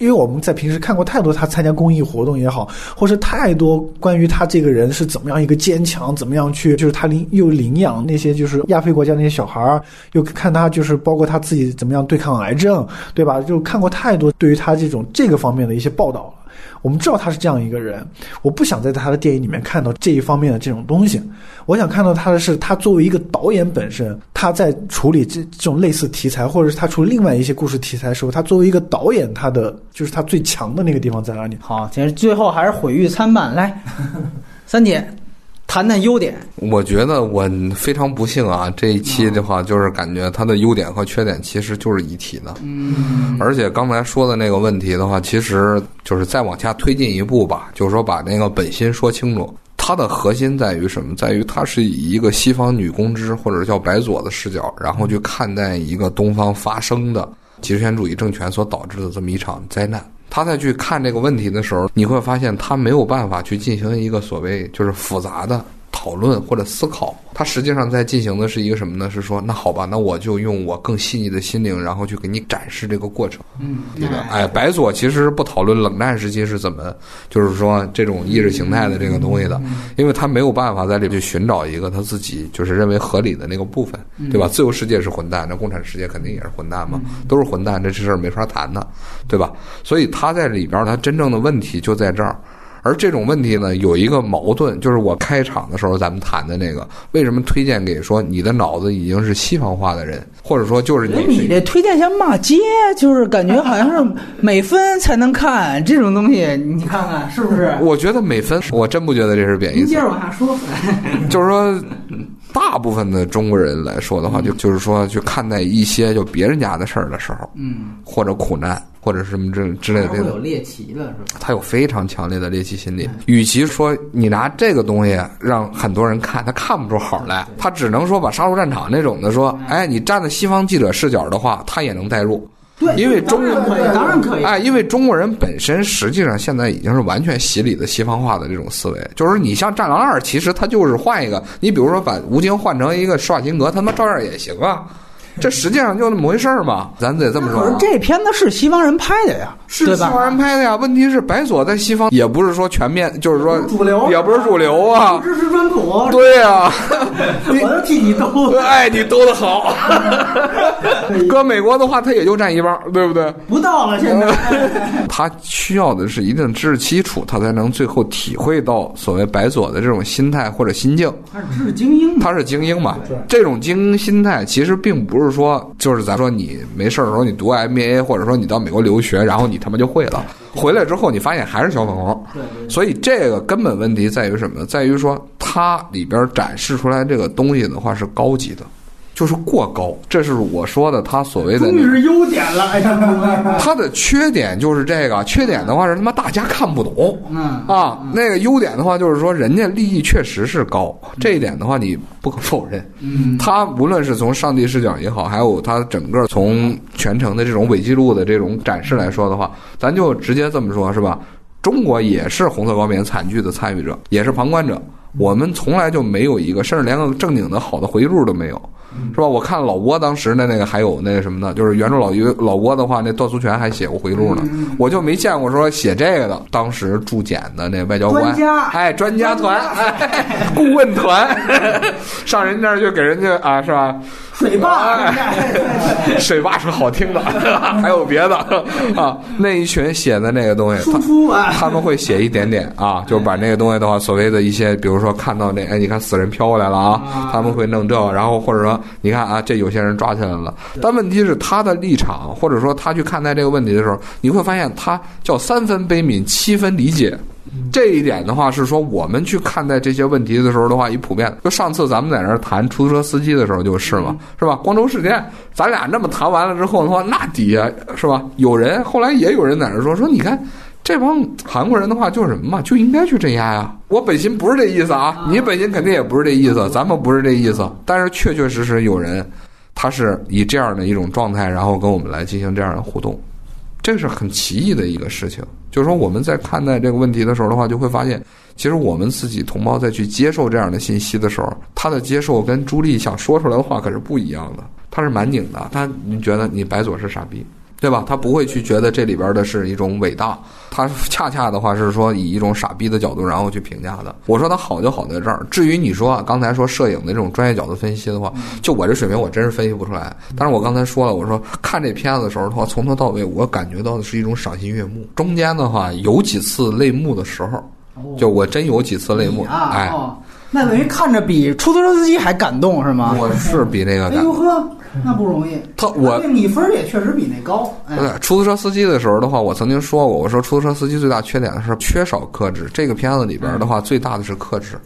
因为我们在平时看过太多他参加公益活动也好，或是太多关于他这个人是怎么样一个坚强，怎么样去，就是他领又领养那些就是亚非国家那些小孩儿，又看他就是包括他自己怎么样对抗癌症，对吧？就看过太多对于他这种这个方面的一些报道。我们知道他是这样一个人，我不想在他的电影里面看到这一方面的这种东西。我想看到他的是，他作为一个导演本身，他在处理这这种类似题材，或者是他处理另外一些故事题材的时候，他作为一个导演，他的就是他最强的那个地方在哪里？好，其实最后还是毁誉参半。来，三姐。谈谈优点，我觉得我非常不幸啊！这一期的话，就是感觉它的优点和缺点其实就是一体的。嗯，而且刚才说的那个问题的话，其实就是再往下推进一步吧，就是说把那个本心说清楚。它的核心在于什么？在于它是以一个西方女公知或者叫白左的视角，然后去看待一个东方发生的极权主义政权所导致的这么一场灾难。他再去看这个问题的时候，你会发现他没有办法去进行一个所谓就是复杂的。讨论或者思考，他实际上在进行的是一个什么呢？是说，那好吧，那我就用我更细腻的心灵，然后去给你展示这个过程。嗯，对的？哎，白左其实不讨论冷战时期是怎么，就是说这种意识形态的这个东西的，因为他没有办法在里去寻找一个他自己就是认为合理的那个部分，对吧？自由世界是混蛋，那共产世界肯定也是混蛋嘛，都是混蛋，这事儿没法谈的，对吧？所以他在里边，他真正的问题就在这儿。而这种问题呢，有一个矛盾，就是我开场的时候咱们谈的那个，为什么推荐给说你的脑子已经是西方化的人，或者说就是你你这推荐像骂街，就是感觉好像是美分才能看这种东西，你看看是不是？我觉得美分，我真不觉得这是贬义词。接着往下说，<laughs> 就是说，大部分的中国人来说的话，就就是说去看待一些就别人家的事儿的时候，嗯，或者苦难。或者什么之之类的，有猎奇了是吧？他有非常强烈的猎奇心理。与其说你拿这个东西让很多人看，他看不出好来，他只能说把《杀戮战场》那种的说，哎，你站在西方记者视角的话，他也能代入。对，因为中国人可以，当然可以。哎，因为中国人本身实际上现在已经是完全洗礼的西方化的这种思维，就是你像《战狼二》，其实它就是换一个，你比如说把吴京换成一个施瓦辛格，他妈照样也行啊。这实际上就那么回事儿嘛，咱得这么说啊。可是这片子是西方人拍的呀，是西？方人拍的呀。问题是白左在西方也不是说全面，就是说主流也不是主流啊不。支持川普，对呀、<laughs> 我都替你兜。<laughs> 哎，你兜的好。<laughs> 搁美国的话，他也就占一半，对不对？不到了，现在。他需要的是一定知识基础，他才能最后体会到所谓白左的这种心态或者心境。他是知识精英嘛？他是精英嘛？这种精英心态其实并不是说，就是咱说你没事儿的时候你读 MBA，或者说你到美国留学，然后你他妈就会了，回来之后你发现还是小粉红。所以这个根本问题在于什么？在于说它里边展示出来这个东西的话是高级的，就是过高。这是我说的，他所谓的那个。终于是优点了，哎呀，<laughs> 它的缺点就是这个，缺点的话是他妈大家看不懂，嗯啊，那个优点的话就是说人家利益确实是高，这一点的话你不可否认。嗯，他无论是从上帝视角也好，还有他整个从全程的这种伪记录的这种展示来说的话，咱就直接这么说，是吧？中国也是红色高棉惨剧的参与者，也是旁观者。我们从来就没有一个，甚至连个正经的好的回忆录都没有，是吧？我看老挝当时的那个还有那个什么呢？就是原著老于老挝的话，那段苏权还写过回忆录呢，我就没见过说写这个的。当时驻检的那外交官专家，哎，专家团，哎，顾问团，<laughs> 上人那儿就给人家啊，是吧？水坝，哎 <laughs> 水坝是好听的，还有别的啊。那一群写的那个东西，他们会写一点点啊，就是把那个东西的话，所谓的一些，比如说看到那，哎，你看死人飘过来了啊，他们会弄这个，然后或者说，你看啊，这有些人抓起来了，但问题是他的立场，或者说他去看待这个问题的时候，你会发现他叫三分悲悯，七分理解。这一点的话是说，我们去看待这些问题的时候的话，一普遍。就上次咱们在那儿谈出租车司机的时候就是嘛，是吧？光州事件，咱俩那么谈完了之后的话，那底下是吧？有人后来也有人在那儿说说，你看这帮韩国人的话就是什么嘛，就应该去镇压呀。我本心不是这意思啊，你本心肯定也不是这意思，咱们不是这意思。但是确确实实有人，他是以这样的一种状态，然后跟我们来进行这样的互动。这是很奇异的一个事情，就是说我们在看待这个问题的时候的话，就会发现，其实我们自己同胞在去接受这样的信息的时候，他的接受跟朱莉想说出来的话可是不一样的，他是蛮拧的，他你觉得你白左是傻逼。对吧？他不会去觉得这里边的是一种伟大，他 <laughs> 恰恰的话是说以一种傻逼的角度，然后去评价的。我说他好就好在这儿。至于你说刚才说摄影的这种专业角度分析的话，就我这水平，我真是分析不出来。但是我刚才说了，我说看这片子的时候的话，从头到尾我感觉到的是一种赏心悦目。中间的话有几次泪目的时候，就我真有几次泪目。啊，哎，哦，那等于看着比出租车司机还感动是吗？我是比那个感哎呦呵，那不容易。他我对你分儿也确实比那高。哎对，出租车司机的时候的话，我曾经说过，我说出租车司机最大缺点的是缺少克制。这个片子里边的话，最大的是克制，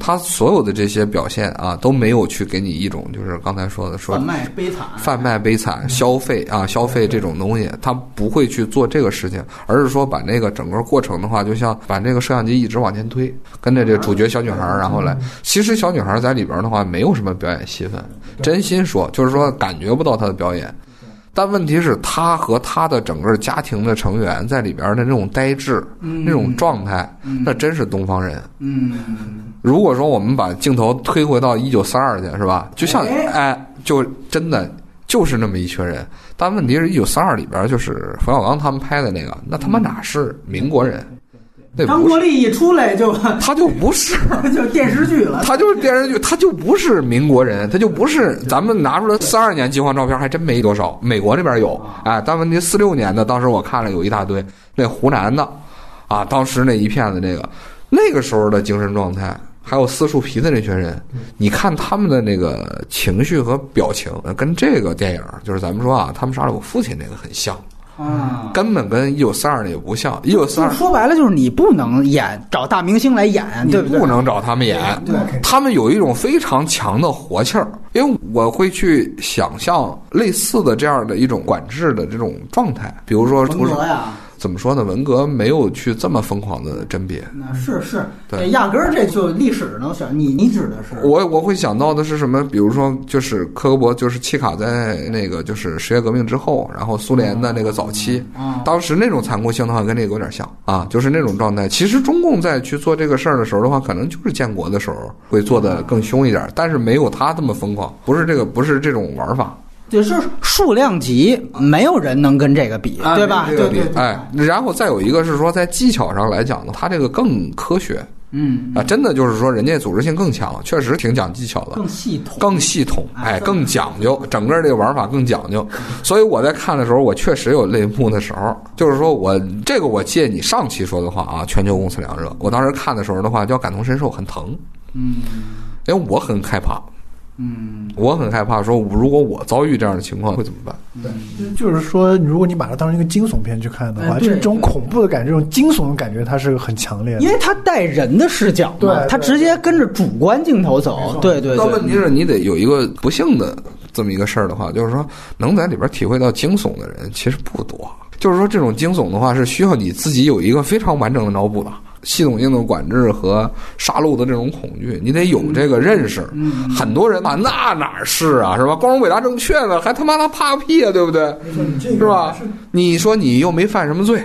他所有的这些表现啊，都没有去给你一种就是刚才说的说贩卖悲惨，贩卖悲惨、消费啊、消费这种东西，他不会去做这个事情，而是说把那个整个过程的话，就像把这个摄像机一直往前推，跟着这主角小女孩儿，然后来。其实小女孩在里边的话，没有什么表演戏份，真心说，就是说感觉不到她的表演。但问题是，她和她的整个家庭的成员在里边的那种呆滞、那种状态，那真是东方人。嗯，如果说我们把镜头推回到一九三二去，是吧？就像哎哎，就真的就是那么一群人。但问题是，一九三二里边就是冯小刚他们拍的那个，那他妈哪是民国人？那，张国立一出来就 <laughs> 他就不是。<laughs> 就电视剧了。<laughs> 他就是电视剧，他就不是民国人，他就不是咱们拿出来四二年饥荒照片还真没多少，美国那边有，哎，但问题四六年的，当时我看了有一大堆，那湖南的，啊，当时那一片子那个那个时候的精神状态，还有撕树皮的那群人，你看他们的那个情绪和表情，跟这个电影就是咱们说啊，他们杀了我父亲那个很像，啊，根本跟一九四二的也不像，一九四二就是说白了，就是你不能演，找大明星来演，你对不对？不能找他们演，对。他们有一种非常强的活气儿，因为我会去想象类似的这样的一种管制的这种状态，比如说文图书怎么说呢？文革没有去这么疯狂的甄别。那是是，对压根儿这就历史能选，你你指的是我我会想到的是什么？比如说，就是科格勃，就是契卡在那个就是十月革命之后，然后苏联的那个早期，啊，当时那种残酷性的话，跟这个有点像啊，就是那种状态。其实中共在去做这个事儿的时候的话，可能就是建国的时候会做的更凶一点，但是没有他这么疯狂，不是这个，不是这种玩法，就是数量级，没有人能跟这个比，对吧？对对对，哎，然后再有一个是说，在技巧上来讲呢，它这个更科学嗯，啊，真的就是说，人家组织性更强，确实挺讲技巧的。更系统，更系统，哎，更更讲究，整个这个玩法更讲究。所以我在看的时候，我确实有泪目的时候。就是说我这个，我借你上期说的话啊，全球公司两热。我当时看的时候的话，叫感同身受，很疼，嗯因为我很害怕，嗯，我很害怕说，如果我遭遇这样的情况会怎么办？对就是说，如果你把它当成一个惊悚片去看的话，这种恐怖的感觉，这种惊悚的感觉，它是很强烈的因。为它带人的视角嘛，对他直接跟着主观镜头走，对对对但问。题是你得有一个不幸的这么一个事儿的话，就是说能在里边体会到惊悚的人其实不多。就是说这种惊悚的话是需要你自己有一个非常完整的脑补的。系统性的管制和杀戮的这种恐惧，你得有这个认识。很多人嘛，那哪是啊，是吧？光荣、伟大、正确呢，还他妈的怕个屁啊，对不对？是吧？你说你又没犯什么罪，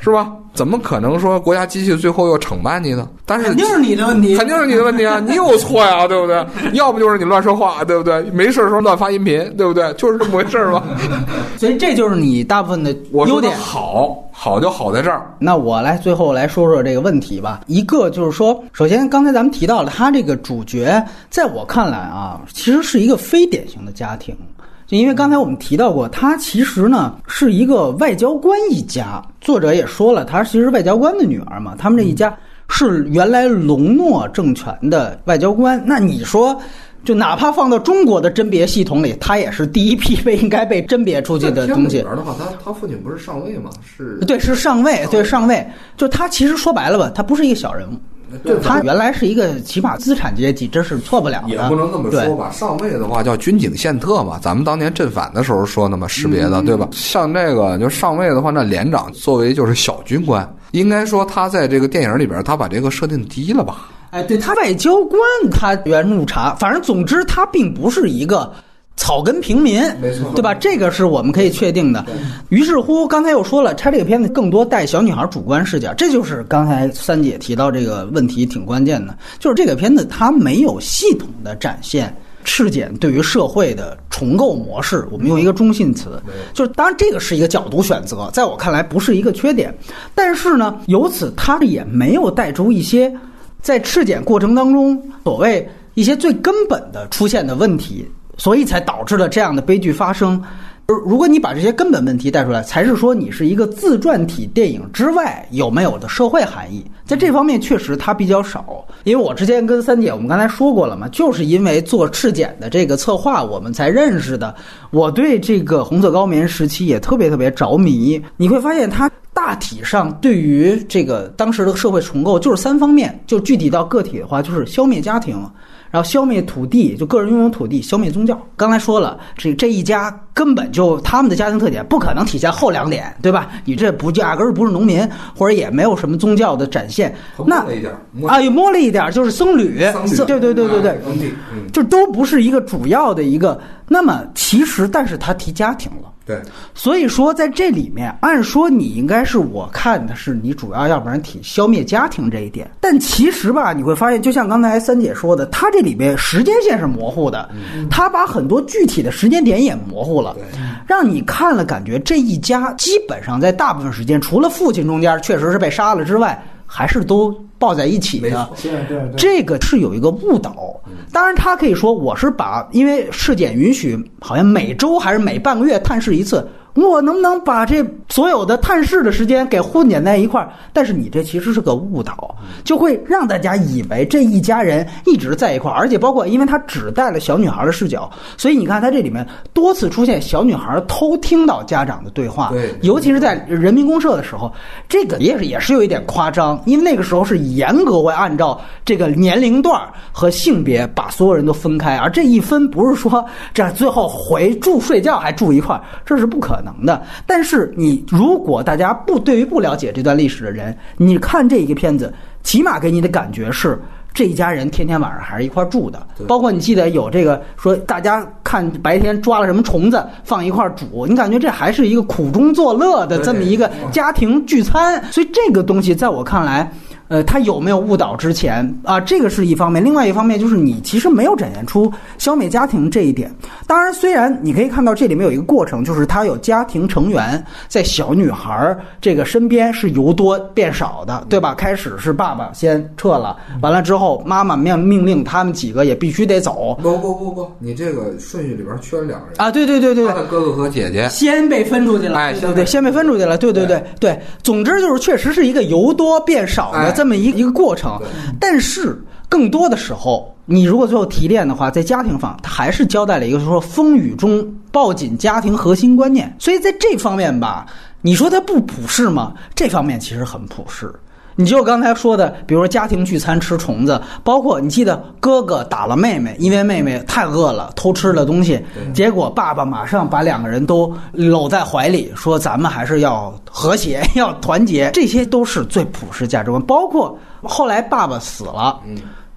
是吧？怎么可能说国家机器最后又惩办你呢？但是肯定是你的问题，肯定是你的问题啊，<laughs> 你有错呀，对不对？要不就是你乱说话，对不对？没事的时候乱发音频，对不对？就是这么回事儿吧。<laughs> 所以这就是你大部分的优点。好，好就好在这儿。那我来最后来说说这个问题吧。一个就是说，首先刚才咱们提到了他这个主角，在我看来啊，其实是一个非典型的家庭。就因为刚才我们提到过，他其实呢是一个外交官一家。作者也说了，他其实外交官的女儿嘛。他们这一家是原来隆诺政权的外交官。那你说，就哪怕放到中国的甄别系统里，他也是第一批被应该被甄别出去的东西。的话，他他父亲不是上尉吗？是对，是上尉，对上尉，就他其实说白了吧，他不是一个小人物，他原来是一个起码资产阶级，这是错不了的。也不能这么说吧。上尉的话叫军警宪特嘛，咱们当年镇反的时候说的嘛，识别的对吧？像这个就上尉的话，那连长作为就是小军官，应该说他在这个电影里边，他把这个设定低了吧？哎，对他外交官，他原入查，反正总之他并不是一个。草根平民，没错对吧？这个是我们可以确定的。于是乎，刚才又说了，拆这个片子更多带小女孩主观视角，这就是刚才三姐提到这个问题挺关键的，就是这个片子它没有系统的展现赤检对于社会的重构模式。我们用一个中性词，就是当然这个是一个角度选择，在我看来不是一个缺点，但是呢，由此它也没有带出一些在赤检过程当中所谓一些最根本的出现的问题。所以才导致了这样的悲剧发生。如果你把这些根本问题带出来，才是说你是一个自传体电影之外有没有的社会含义。在这方面确实它比较少，因为我之前跟三姐我们刚才说过了嘛，就是因为做赤检的这个策划，我们才认识的。我对这个红色高棉时期也特别特别着迷。你会发现它大体上对于这个当时的社会重构就是三方面，就具体到个体的话，就是消灭家庭。然后消灭土地，就个人拥有土地；消灭宗教。刚才说了，这这一家根本就他们的家庭特点不可能体现后两点，对吧？你这不压根儿不是农民，或者也没有什么宗教的展现。那了一点啊，又摸了一点，就是僧侣，僧侣对对对对对，就都不是一个主要的一个。那么其实，但是他提家庭了。对，所以说，在这里面，按说你应该是我看的是你主要，要不然挺消灭家庭这一点。但其实吧，你会发现，就像刚才三姐说的，它这里边时间线是模糊的，它把很多具体的时间点也模糊了，让你看了感觉这一家基本上在大部分时间，除了父亲中间确实是被杀了之外，还是都抱在一起的。这个是有一个误导。当然，他可以说我是把，因为试点允许好像每周还是每半个月探视一次，我能不能把这所有的探视的时间给混剪在一块儿？但是你这其实是个误导，就会让大家以为这一家人一直在一块儿，而且包括因为他只带了小女孩的视角，所以你看他这里面多次出现小女孩偷听到家长的对话，对尤其是在人民公社的时候，这个也是也是有一点夸张，因为那个时候是严格会按照这个年龄段儿和性别把所有人都分开，而这一分不是说这样最后回住睡觉还住一块儿，这是不可可能的。但是你如果大家不对于不了解这段历史的人，你看这一个片子，起码给你的感觉是。这一家人天天晚上还是一块儿住的，包括你记得有这个说，大家看白天抓了什么虫子放一块儿煮，你感觉这还是一个苦中作乐的这么一个家庭聚餐，所以这个东西在我看来。呃，他有没有误导之前啊？这个是一方面，另外一方面就是你其实没有展现出消灭家庭这一点。当然，虽然你可以看到这里面有一个过程，就是他有家庭成员在小女孩这个身边是由多变少的，对吧？开始是爸爸先撤了，完了之后妈妈命命令他们几个也必须得走。不不不不，你这个顺序里边缺了两个人啊！对对对对，他的哥哥和姐姐先被分出去了，哎，对对，先被分出去了，对对对对。总之就是确实是一个由多变少的。这么一一个过程，但是更多的时候，你如果最后提炼的话，在家庭方，他还是交代了一个说风雨中抱紧家庭核心观念。所以在这方面吧，你说他不普世吗？这方面其实很普世。你就刚才说的，比如说家庭聚餐吃虫子，包括你记得哥哥打了妹妹，因为妹妹太饿了偷吃了东西，结果爸爸马上把两个人都搂在怀里，说咱们还是要和谐，<laughs> 要团结，这些都是最普世价值观，包括。后来爸爸死了，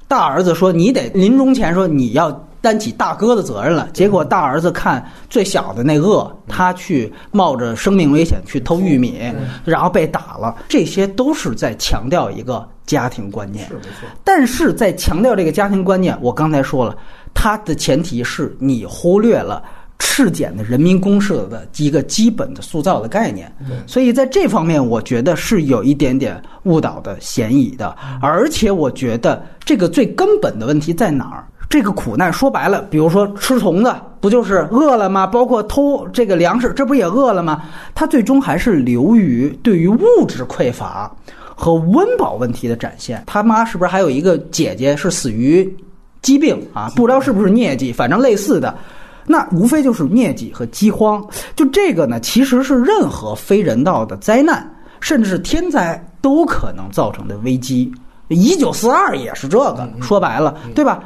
大儿子说：“你得临终前说你要担起大哥的责任了。”结果大儿子看最小的那个，他去冒着生命危险去偷玉米，然后被打了。这些都是在强调一个家庭观念。是没错。但是在强调这个家庭观念，我刚才说了，它的前提是你忽略了。赤简的人民公社的一个基本的塑造的概念，所以在这方面，我觉得是有一点点误导的嫌疑的。而且，我觉得这个最根本的问题在哪儿？这个苦难说白了，比如说吃虫子，不就是饿了吗？包括偷这个粮食，这不也饿了吗？他最终还是流于对于物质匮乏和温饱问题的展现。他妈是不是还有一个姐姐是死于疾病啊？不知道是不是疟疾，反正类似的。那无非就是疟疾和饥荒，就这个呢，其实是任何非人道的灾难，甚至是天灾都可能造成的危机。一九四二也是这个，说白了，对吧？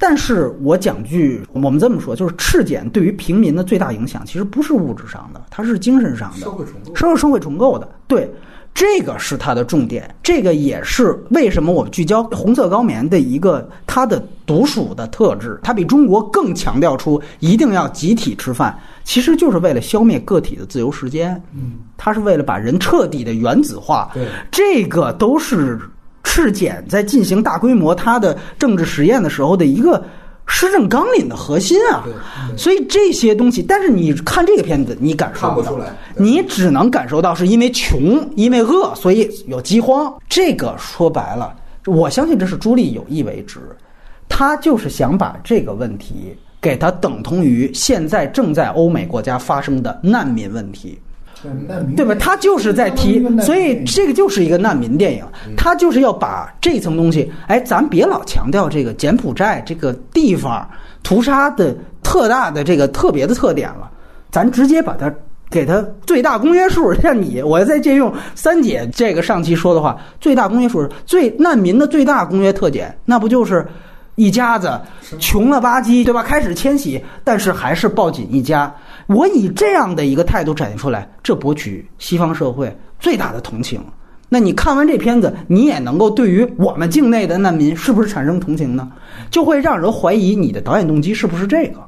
但是我讲句，我们这么说，就是赤柬对于平民的最大影响，其实不是物质上的，它是精神上的，社会重构，重构的，对。这个是它的重点，这个也是为什么我们聚焦红色高棉的一个它的独属的特质。它比中国更强调出一定要集体吃饭，其实就是为了消灭个体的自由时间。嗯，它是为了把人彻底的原子化。对，这个都是赤柬在进行大规模它的政治实验的时候的一个。施政纲领的核心啊，所以这些东西，但是你看这个片子，你感受不出来，你只能感受到是因为穷，因为饿，所以有饥荒。这个说白了，我相信这是朱莉有意为之，他就是想把这个问题给它等同于现在正在欧美国家发生的难民问题。对吧？他就是在提，所以这个就是一个难民电影，他就是要把这层东西，哎，咱别老强调这个柬埔寨这个地方屠杀的特大的这个特别的特点了，咱直接把它给它最大公约数。像你，我再借用三姐这个上期说的话，最大公约数是最难民的最大公约特点，那不就是一家子穷了吧唧，对吧？开始迁徙，但是还是抱紧一家。我以这样的一个态度展现出来，这博取西方社会最大的同情。那你看完这片子，你也能够对于我们境内的难民是不是产生同情呢？就会让人怀疑你的导演动机是不是这个。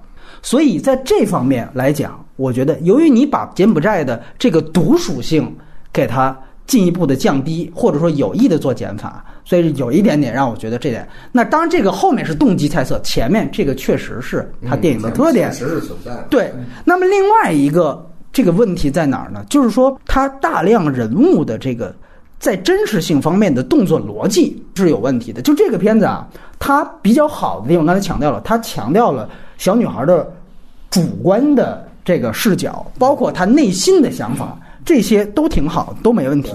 所以在这方面来讲，我觉得由于你把柬埔寨的这个毒属性给它。进一步的降低，或者说有意的做减法，所以有一点点让我觉得这点。那当然，这个后面是动机猜测，前面这个确实是他电影的特点，确实是存在的。对。那么另外一个这个问题在哪儿呢？就是说，他大量人物的这个在真实性方面的动作逻辑是有问题的。就这个片子啊，它比较好的地方，刚才强调了，它强调了小女孩的主观的这个视角，包括她内心的想法。这些都挺好，都没问题，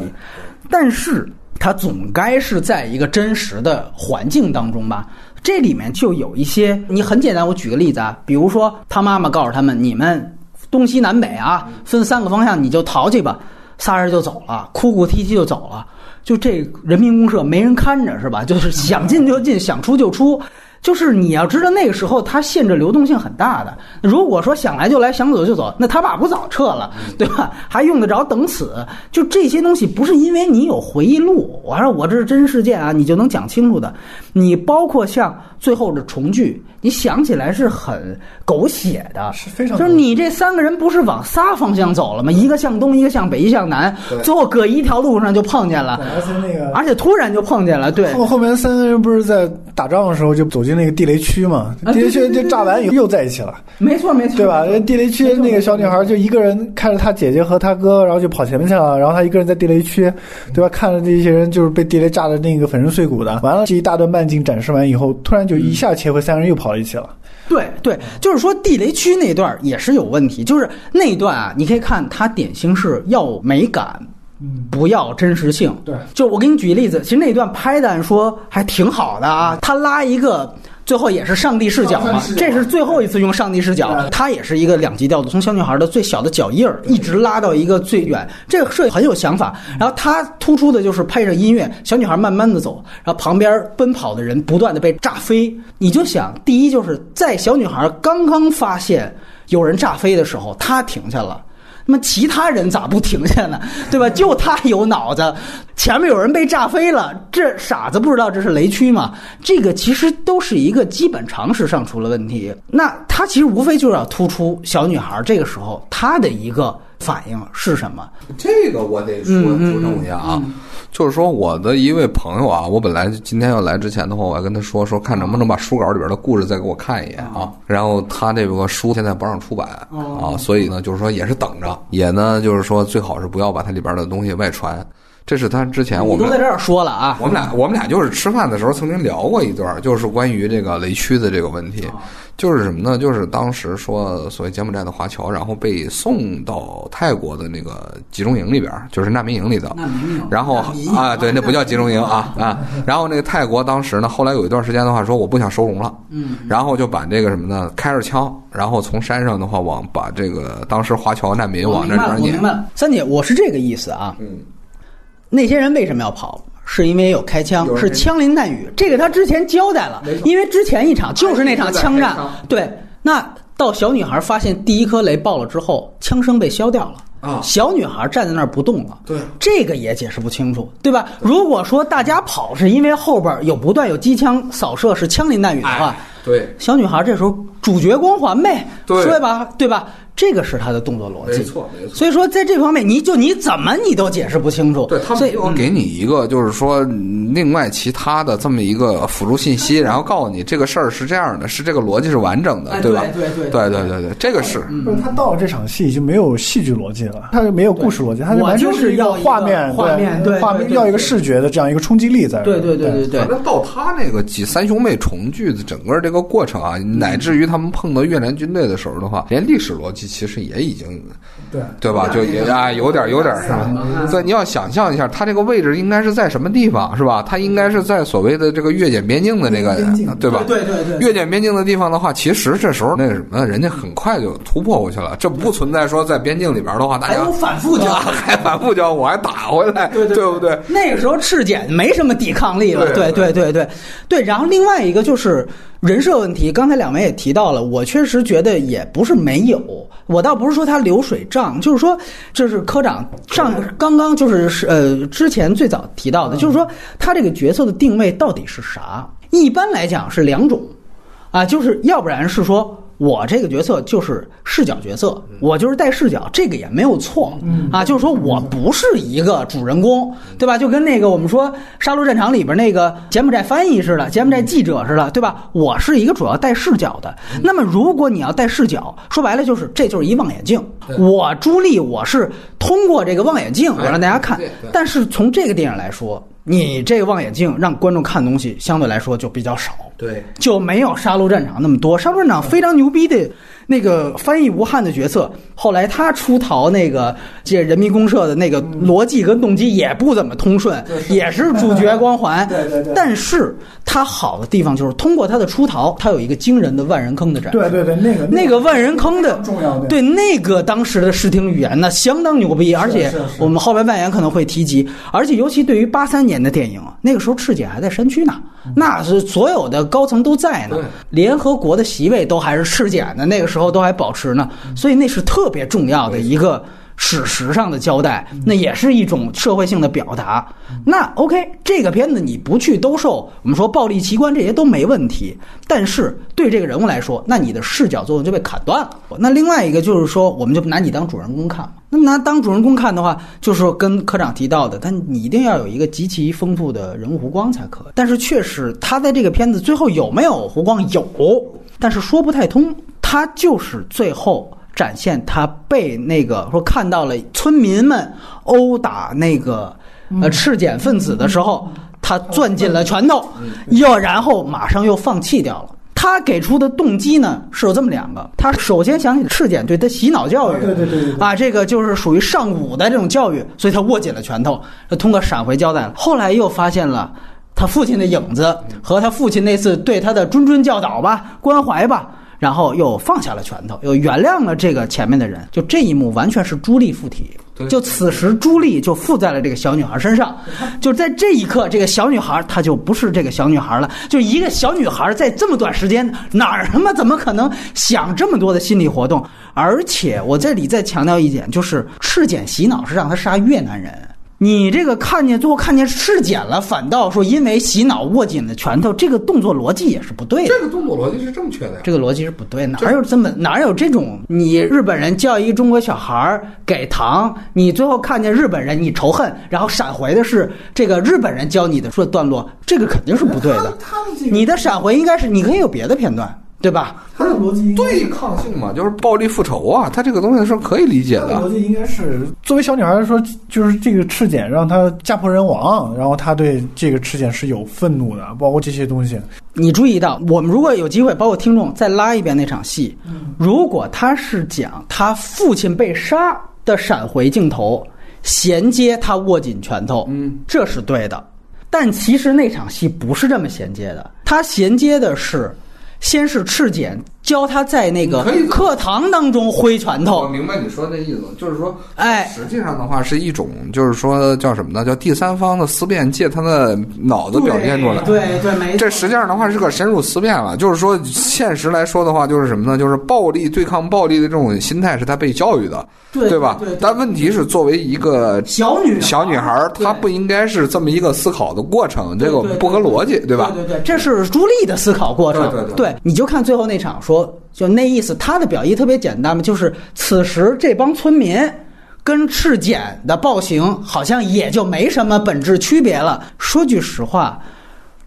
但是它总该是在一个真实的环境当中吧？这里面就有一些，你很简单，我举个例子啊，比如说他妈妈告诉他们，你们东西南北啊，分三个方向，你就逃去吧，仨人就走了，哭哭啼啼就走了，就这人民公社没人看着是吧？就是想进就进，想出就出。就是你要知道，那个时候他限制流动性很大的。如果说想来就来，想走就走，那他爸不早撤了，对吧？还用得着等死？就这些东西，不是因为你有回忆录，我说我这是真事件啊，你就能讲清楚的。你包括像最后的重聚，你想起来是很狗血的，是非常就是你这三个人不是往仨方向走了吗？一个向东，一个向北，一向南，最后搁一条路上就碰见了，而且那个而且突然就碰见了，对。后后面三个人不是在打仗的时候就走进那个地雷区嘛？啊地雷区就炸完以后又在一起了，没错，没错，对吧？地雷区那个小女孩就一个人看着她姐姐和她哥，然后就跑前面去了，然后她一个人在地雷区，对吧？看着这些人就是被地雷炸的那个粉身碎骨的。完了这一大段慢镜展示完以后，突然就一下切回三个人又跑到一起了。对对，就是说地雷区那段也是有问题，就是那段啊，你可以看它典型是要美感。不要真实性。对，就我给你举例子，其实那段拍的说还挺好的啊。他拉一个，最后也是上帝视角嘛这是最后一次用上帝视角对，它也是一个两极调度，从小女孩的最小的脚印儿一直拉到一个最远，这个设计很有想法。然后它突出的就是配着音乐，小女孩慢慢的走，然后旁边奔跑的人不断的被炸飞。你就想，第一就是在小女孩刚刚发现有人炸飞的时候，她停下了。那么其他人咋不停下呢？对吧？就他有脑子，前面有人被炸飞了，这傻子不知道这是雷区吗？这个其实都是一个基本常识上出了问题。那他其实无非就是要突出小女孩这个时候她的一个反应是什么？这个我得说嗯纠正一下啊，就是说我的一位朋友啊，我本来今天要来之前的话，我还跟他说说看能不能把书稿里边的故事再给我看一眼啊。然后他这个书现在不让出版啊，所以呢，就是说也是等着，也呢就是说最好是不要把它里边的东西外传。这是他之前我们都在这儿说了啊我，们俩我们俩就是吃饭的时候曾经聊过一段，就是关于这个雷区的这个问题，就是什么呢？就是当时说所谓柬埔寨的华侨，然后被送到泰国的那个集中营里边，就是难民营里头。然后啊，对，那不叫集中营啊 <laughs> 啊。然后那个泰国当时呢，后来有一段时间的话，说我不想收容了，嗯，然后就把这个什么呢，开着枪，然后从山上的话往把这个当时华侨难民往这里边撵我明白。三姐，我是这个意思啊。嗯，那些人为什么要跑？是因为有开枪是枪林弹雨。这个他之前交代了，因为之前一场就是那场枪战。对，那到小女孩发现第一颗雷爆了之后，枪声被消掉了。啊小女孩站在那儿不动了，对这个也解释不清楚，对吧？如果说大家跑是因为后边有不断有机枪扫射，是枪林弹雨的话，哎对，小女孩这时候主角光环呗，对。说吧，对吧？这个是她的动作逻辑，没错没错。所以说在这方面，你就你怎么你都解释不清楚，对他所以们有给你一个，就是说嗯另外其他的这么一个辅助信息，然后告诉你这个事儿是这样的，是这个逻辑是完整的，哎对吧？对对对对对。对对，这个是。不是他到了这场戏就没有戏剧逻辑了，他就没有故事逻辑，他我完全是一个要画面，画面对画面要一个视觉的这样一个冲击力在这儿。对对对对对。反，正到他那个几三兄妹重聚的整个这个过程啊，乃至于他们碰到越南军队的时候的话，连历史逻辑其实也已经对对吧？就也啊，有点有点是吧？对，你要想象一下，他这个位置应该是在什么地方是吧？他应该是在所谓的这个越柬边境的这个对吧？对对对越柬边境的地方的话，其实这时候那个什么，人家很快就突破过去了，这不存在说在边境里边的话，大家还有反复交啊还反复交，我还打回来，对对不对？那个时候赤柬没什么抵抗力了，对对对对对对。然后另外一个就是人设问题，刚才两位也提到了，我确实觉得也不是没有，我倒不是说他流水账，就是说这是科长上刚刚就是是呃之前最早提到的，就是说他这个角色的定位到底是啥？一般来讲是两种，啊，就是要不然是说。我这个角色就是视角角色，我就是带视角，这个也没有错，啊，就是说我不是一个主人公，对吧？就跟那个我们说《杀戮战场》里边那个柬埔寨翻译似的，柬埔寨记者似的，对吧？我是一个主要带视角的。那么如果你要带视角，说白了就是这就是一望远镜，我朱莉我是通过这个望远镜我让大家看。但是从这个电影来说，你这个望远镜让观众看东西相对来说就比较少。对，就没有《杀戮战场》那么多。《杀戮战场》非常牛逼的那个翻译吴汉的角色，后来他出逃那个这人民公社的那个逻辑跟动机也不怎么通顺，也是主角光环。<laughs> 对对对。但是他好的地方就是通过他的出逃，他有一个惊人的万人坑的展。示。对对对，那个那个。万人坑的重要的对那个当时的视听语言呢，相当牛逼，而且我们后边外延可能会提及，而且尤其对于八三年的电影，那个时候赤柬还在山区呢，那是所有的高层都在呢，联合国的席位都还是赤柬的，那个时候都还保持呢，所以那是特别重要的一个。史实上的交代，那也是一种社会性的表达。那 OK，这个片子你不去兜售，我们说暴力奇观这些都没问题。但是对这个人物来说，那你的视角作用就被砍断了。那另外一个就是说，我们就拿你当主人公看嘛。那拿当主人公看的话，就是说跟科长提到的，但你一定要有一个极其丰富的人物弧光才可以。但是确实，他在这个片子最后有没有弧光？有，但是说不太通。他就是最后。展现他被那个说看到了村民们殴打那个呃赤柬分子的时候，他攥紧了拳头，又然后马上又放弃掉了。他给出的动机呢是有这么两个，他首先想起赤柬对他洗脑教育，对对对对啊，这个就是属于上武的这种教育，所以他握紧了拳头，通过闪回交代了。后来又发现了他父亲的影子和他父亲那次对他的谆谆教导吧、关怀吧。然后又放下了拳头，又原谅了这个前面的人。就这一幕完全是朱莉附体，就此时朱莉就附在了这个小女孩身上。就在这一刻，这个小女孩她就不是这个小女孩了。就一个小女孩在这么短时间哪儿他妈怎么可能想这么多的心理活动？而且我这里再强调一点，就是赤柬洗脑是让他杀越南人。你这个看见最后看见尸检了，反倒说因为洗脑握紧了拳头，这个动作逻辑也是不对的。这个动作逻辑是正确的呀。这个逻辑是不对，哪有这么哪有这种？你日本人教一个中国小孩儿给糖，你最后看见日本人你仇恨，然后闪回的是这个日本人教你的说段落，这个肯定是不对的。你的闪回应该是你可以有别的片段，对吧？他的逻辑对抗性嘛，就是暴力复仇啊，他这个东西是可以理解的。他的逻辑应该是，作为小女孩来说，就是这个赤柬让她家破人亡，然后她对这个赤柬是有愤怒的，包括这些东西。你注意到，我们如果有机会，包括听众再拉一遍那场戏，如果他是讲他父亲被杀的闪回镜头，衔接他握紧拳头，嗯，这是对的。但其实那场戏不是这么衔接的，他衔接的是，先是赤柬教他在那个课堂当中挥拳头我头，明白你说那意思，就是说，哎实际上的话是一种，就是说叫什么呢？叫第三方的思辨，借他的脑子表现出来。对对，没错这实际上的话是个深入思辨了，就是说，现实来说的话，就是什么呢？就是暴力对抗暴力的这种心态是他被教育的，对吧对对？但问题是，作为一个小女小女孩她不应该是这么一个思考的过程，这个不合逻辑，对吧？对对对，这是朱莉的思考过程。对对对你就看最后那场说，就那意思，他的表意特别简单嘛，就是此时这帮村民。跟赤简的暴行好像也就没什么本质区别了。说句实话，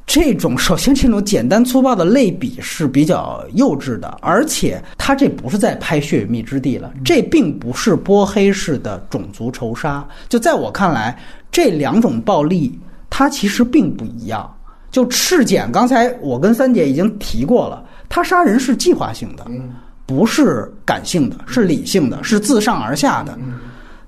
这种首先这种简单粗暴的类比是比较幼稚的，而且他这不是在拍《血与蜜之地》了，这并不是波黑式的种族仇杀。就在我看来，这两种暴力它其实并不一样。就赤简，刚才我跟三姐已经提过了，他杀人是计划性的，不是感性的，是理性的，是自上而下的。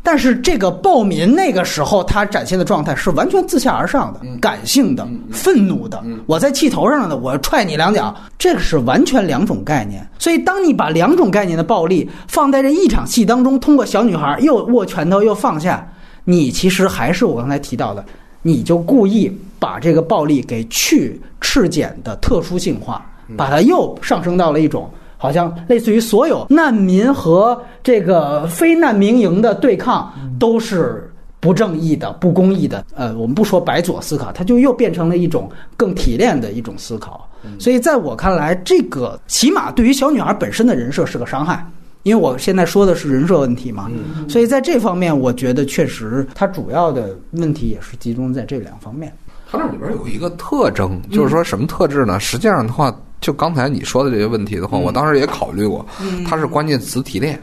但是这个暴民那个时候他展现的状态是完全自下而上的、感性的、愤怒的。我在气头上呢，我踹你两脚，这个是完全两种概念。所以，当你把两种概念的暴力放在这一场戏当中，通过小女孩又握拳头又放下，你其实还是我刚才提到的，你就故意把这个暴力给去赤简的特殊性化，把它又上升到了一种。好像类似于所有难民和这个非难民营的对抗都是不正义的、不公义的。呃，我们不说白左思考，它就又变成了一种更提炼的一种思考。所以在我看来，这个起码对于小女孩本身的人设是个伤害。因为我现在说的是人设问题嘛，所以在这方面，我觉得确实它主要的问题也是集中在这两方面。它那里边有一个特征，就是说什么特质呢？实际上的话，就刚才你说的这些问题的话，我当时也考虑过，它是关键词提炼。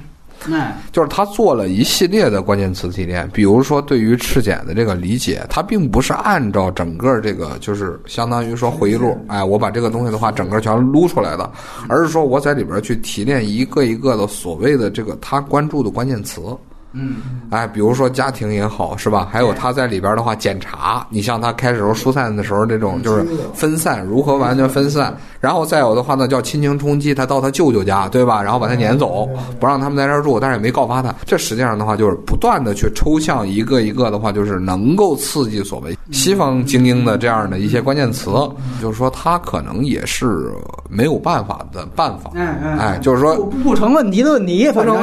哎，就是他做了一系列的关键词提炼，比如说对于赤简的这个理解，他并不是按照整个这个就是相当于说回忆录，哎，我把这个东西的话整个全撸出来的，而是说我在里边去提炼一个一个的所谓的这个他关注的关键词。嗯，哎，比如说家庭也好，是吧？还有他在里边的话检查，你像他开始时候疏散的时候这种就是分散，如何完全分散，然后再有的话呢叫亲情冲击，他到他舅舅家，对吧？然后把他撵走，不让他们在这儿住，但是也没告发他。这实际上的话就是不断的去抽象一个一个的话，就是能够刺激所谓西方精英的这样的一些关键词，就是说他可能也是没有办法的办法，哎，就是说不不成问题的问题，反正。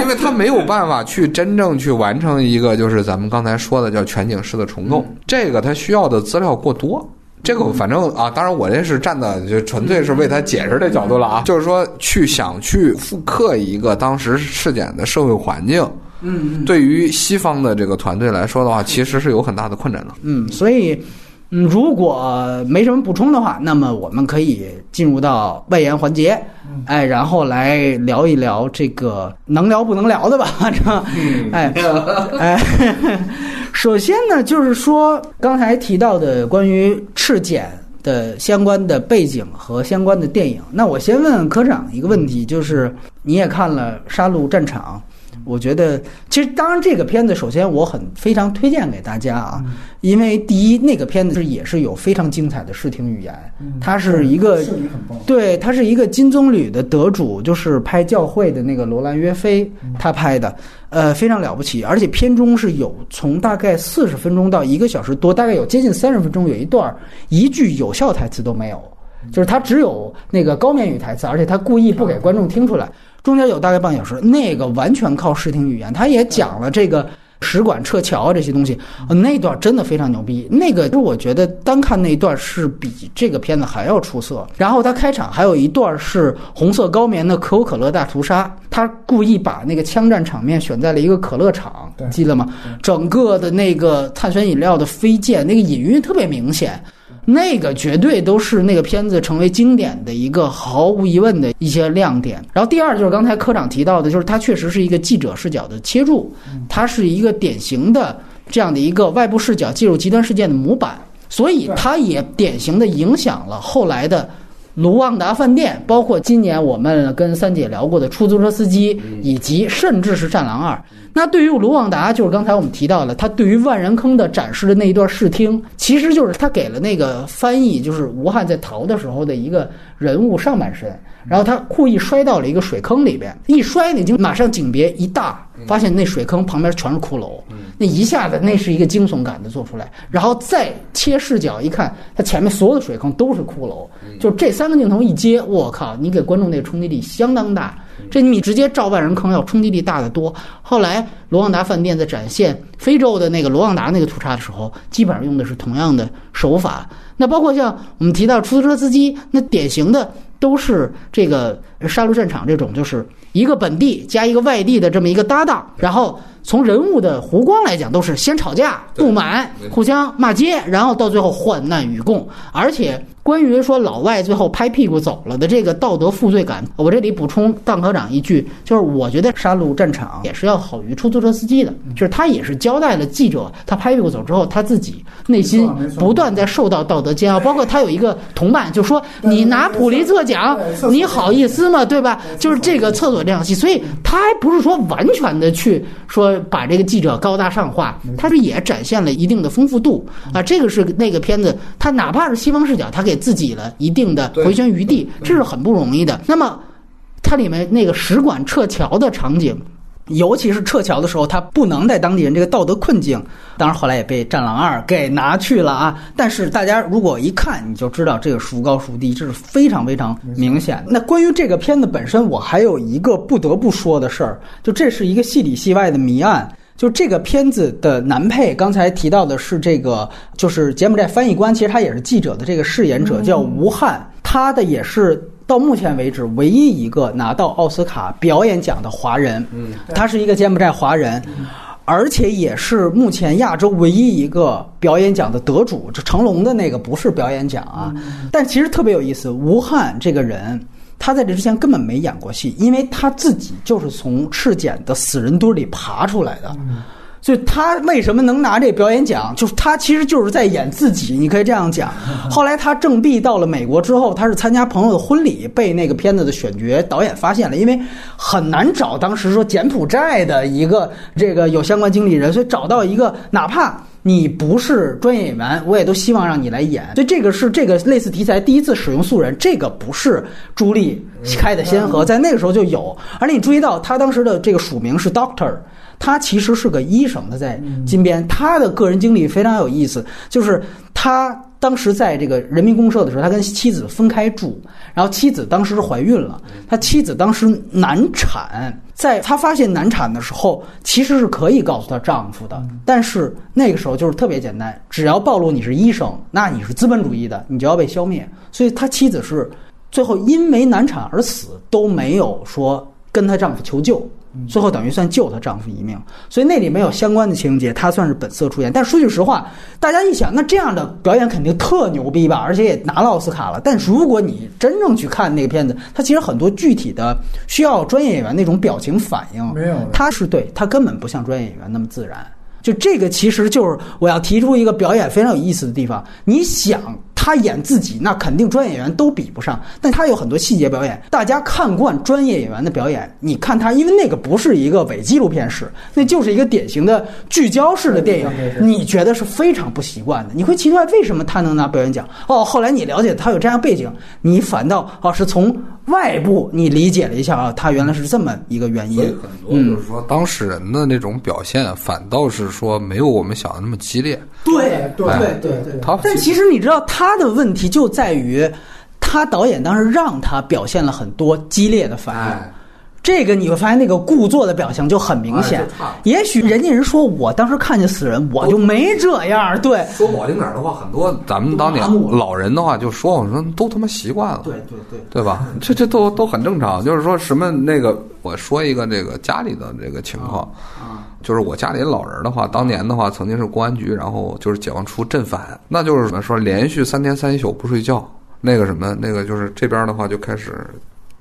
因为他没有办法去真正去完成一个就是咱们刚才说的叫全景式的重构，这个他需要的资料过多。这个反正啊，当然我这是站的就纯粹是为他解释的角度了啊，就是说去想去复刻一个当时事件的社会环境，嗯，对于西方的这个团队来说的话，其实是有很大的困难的。嗯，所以。嗯，如果没什么补充的话，那么我们可以进入到外延环节，哎，然后来聊一聊这个能聊不能聊的吧，反 <laughs> 正，哎，哎，<laughs> 首先呢，就是说刚才提到的关于赤碱的相关的背景和相关的电影，那我先问科长一个问题，就是你也看了《杀戮战场》。我觉得，其实当然，这个片子首先我很非常推荐给大家啊，因为第一，那个片子是也是有非常精彩的视听语言，它是一个对，它是一个金棕榈的得主，就是拍教会的那个罗兰约菲他拍的，呃，非常了不起，而且片中是有从大概四十分钟到一个小时多，大概有接近三十分钟，有一段一句有效台词都没有，就是他只有那个高棉语台词，而且他故意不给观众听出来。中间有大概半小时，那个完全靠视听语言，他也讲了这个使馆撤侨啊这些东西，那段真的非常牛逼。那个就我觉得单看那一段是比这个片子还要出色。然后他开场还有一段是红色高棉的可口可乐大屠杀，他故意把那个枪战场面选在了一个可乐厂，记得吗？整个的那个碳酸饮料的飞溅，那个隐喻特别明显。那个绝对都是那个片子成为经典的一个毫无疑问的一些亮点。然后第二就是刚才科长提到的，就是它确实是一个记者视角的切入，它是一个典型的这样的一个外部视角介入极端事件的模板，所以它也典型的影响了后来的卢旺达饭店，包括今年我们跟三姐聊过的出租车司机，以及甚至是战狼二。那对于卢旺达，就是刚才我们提到了，他对于万人坑的展示的那一段视听，其实就是他给了那个翻译，就是吴汉在逃的时候的一个人物上半身，然后他故意摔到了一个水坑里边，一摔呢就马上景别一大，发现那水坑旁边全是骷髅，那一下子那是一个惊悚感的做出来，然后再切视角一看，他前面所有的水坑都是骷髅，就这三个镜头一接，我靠，你给观众那个冲击力相当大。这你直接照万人坑要冲击力大得多。后来罗旺达饭店在展现非洲的那个罗旺达那个屠杀的时候，基本上用的是同样的手法。那包括像我们提到出租车司机，那典型的都是这个杀戮战场这种，就是一个本地加一个外地的这么一个搭档，然后。从人物的弧光来讲，都是先吵架、不满、互相骂街，然后到最后患难与共。而且，关于说老外最后拍屁股走了的这个道德负罪感，我这里补充邓科长一句，就是我觉得《杀戮战场》也是要好于出租车司机的，就是他也是交代了记者，他拍屁股走之后，他自己内心不断在受到道德煎熬。包括他有一个同伴就说：“你拿普利策奖，你好意思吗？对吧？”就是这个厕所这场戏，所以他还不是说完全的去说。把这个记者高大上化，他是也展现了一定的丰富度啊。这个是那个片子，他哪怕是西方视角，他给自己了一定的回旋余地，这是很不容易的。那么，它里面那个使馆撤侨的场景。尤其是撤侨的时候，他不能在当地人这个道德困境。当然后来也被《战狼二》给拿去了啊。但是大家如果一看，你就知道这个孰高孰低，这是非常非常明显。那关于这个片子本身，我还有一个不得不说的事儿，就这是一个戏里戏外的谜案。就这个片子的男配，刚才提到的是这个，就是柬埔寨翻译官，其实他也是记者的这个饰演者，叫吴汉，他的也是。到目前为止，唯一一个拿到奥斯卡表演奖的华人，嗯，他是一个柬埔寨华人，而且也是目前亚洲唯一一个表演奖的得主。这成龙的那个不是表演奖啊，但其实特别有意思。吴汉这个人，他在这之前根本没演过戏，因为他自己就是从赤柬的死人堆里爬出来的。所以他为什么能拿这表演奖？就是他其实就是在演自己，你可以这样讲。<laughs> 后来他正毕到了美国之后，他是参加朋友的婚礼，被那个片子的选角导演发现了，因为很难找当时说柬埔寨的一个这个有相关经理人，所以找到一个哪怕。你不是专业演员，我也都希望让你来演。所以这个是这个类似题材第一次使用素人，这个不是朱莉开的先河，在那个时候就有。而且你注意到他当时的这个署名是 Doctor。他其实是个医生，他在金边，他的个人经历非常有意思，就是他当时在这个人民公社的时候，他跟妻子分开住，然后妻子当时怀孕了，他妻子当时难产，在他发现难产的时候，其实是可以告诉她丈夫的，但是那个时候就是特别简单，只要暴露你是医生，那你是资本主义的，你就要被消灭，所以他妻子是最后因为难产而死，都没有说跟她丈夫求救。最后等于算救她丈夫一命，所以那里没有相关的情节，她算是本色出演。但说句实话，大家一想，那这样的表演肯定特牛逼吧？而且也拿了奥斯卡了。但如果你真正去看那个片子，它其实很多具体的需要专业演员那种表情反应，没有，他是对他根本不像专业演员那么自然。就这个其实就是我要提出一个表演非常有意思的地方。你想。他演自己，那肯定专业演员都比不上。但他有很多细节表演，大家看惯专业演员的表演，你看他，因为那个不是一个伪纪录片式，那就是一个典型的聚焦式的电影，你觉得是非常不习惯的。你会奇怪为什么他能拿表演奖？哦，后来你了解他有这样背景，你反倒哦是从外部你理解了一下啊，他原来是这么一个原因。很多就是说当事人的那种表现，反倒是说没有我们想的那么激烈。对对对对对。但其实你知道他。他的问题就在于，他导演当时让他表现了很多激烈的反应，这个你会发现那个故作的表情就很明显。也许人家人说我当时看见死人，我就没这样。对，说不好听点的话，很多咱们当年老人的话就说我说都他妈习惯了，对对对，对吧？这这都都很正常。就是说什么那个，我说一个这个家里的这个情况啊。就是我家里老人的话，当年的话曾经是公安局，然后就是解放初镇反，那就是什么说连续三天三宿不睡觉，那个什么那个就是这边的话就开始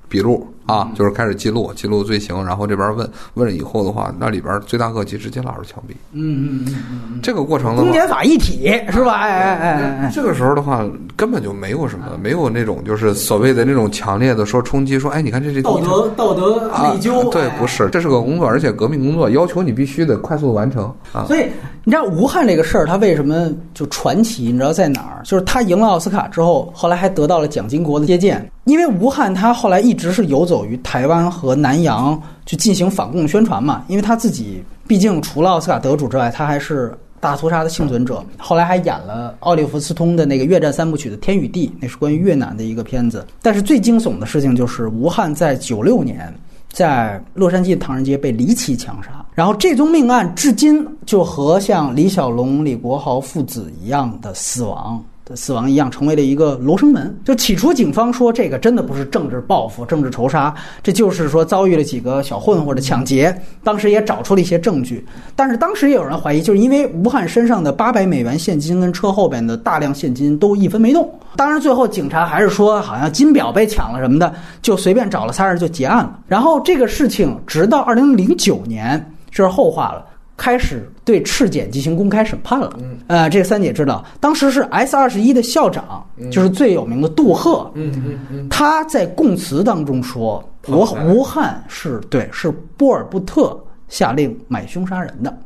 笔录。啊，就是开始记录记录罪行，然后这边问问了以后的话，那里边罪大恶极，直接拉出枪毙。嗯嗯嗯嗯，这个过程呢公检法一体是吧？哎哎哎哎，这个时候的话，根本就没有什么，没有那种就是所谓的那种强烈的说冲击，说哎，你看这这道德道德内疚。对，不是，这是个工作，而且革命工作要求你必须得快速完成啊。所以你知道吴汉这个事儿，他为什么就传奇？你知道在哪儿？就是他赢了奥斯卡之后，后来还得到了蒋经国的接见，因为吴汉他后来一直是游走于台湾。和南洋去进行反共宣传嘛，因为他自己毕竟除了奥斯卡得主之外，他还是大屠杀的幸存者。后来还演了奥利弗斯通的那个越战三部曲的《天与地》，那是关于越南的一个片子。但是最惊悚的事情就是，吴汉在九六年在洛杉矶唐人街被离奇枪杀，然后这宗命案至今就和像李小龙、李国豪父子一样的死亡。的死亡一样，成为了一个罗生门。就起初警方说这个真的不是政治报复、政治仇杀，这就是说遭遇了几个小混混的抢劫。当时也找出了一些证据，但是当时也有人怀疑，就是因为吴汉身上的八百美元现金跟车后边的大量现金都一分没动。当然最后警察还是说好像金表被抢了什么的，就随便找了仨人就结案了。然后这个事情直到二零零九年，这是后话了。开始对赤检进行公开审判了。嗯，呃，这个三姐知道，当时是 S 二十一的校长，就是最有名的杜赫。嗯嗯嗯，他在供词当中说，吴吴汉是对，是波尔布特下令买凶杀人的。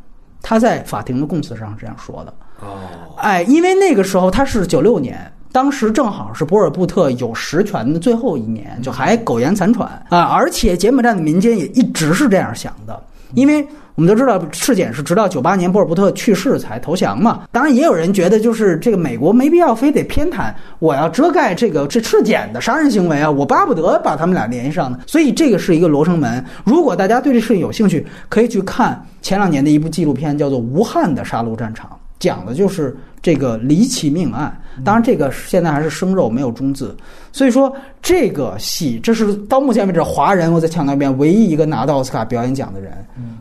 他在法庭的供词上这样说的。哦，哎，因为那个时候他是九六年，当时正好是波尔布特有实权的最后一年，就还苟延残喘啊。而且柬埔寨的民间也一直是这样想的，因为。我们都知道，赤柬是直到九八年波尔布特去世才投降嘛。当然，也有人觉得，就是这个美国没必要非得偏袒，我要遮盖这个这赤柬的杀人行为啊，我巴不得把他们俩联系上呢。所以，这个是一个罗生门。如果大家对这事情有兴趣，可以去看前两年的一部纪录片，叫做《无憾的杀戮战场》，讲的就是这个离奇命案。当然，这个现在还是生肉，没有中字。所以说，这个戏，这是到目前为止华人，我再强调一遍，唯一一个拿到奥斯卡表演奖的人，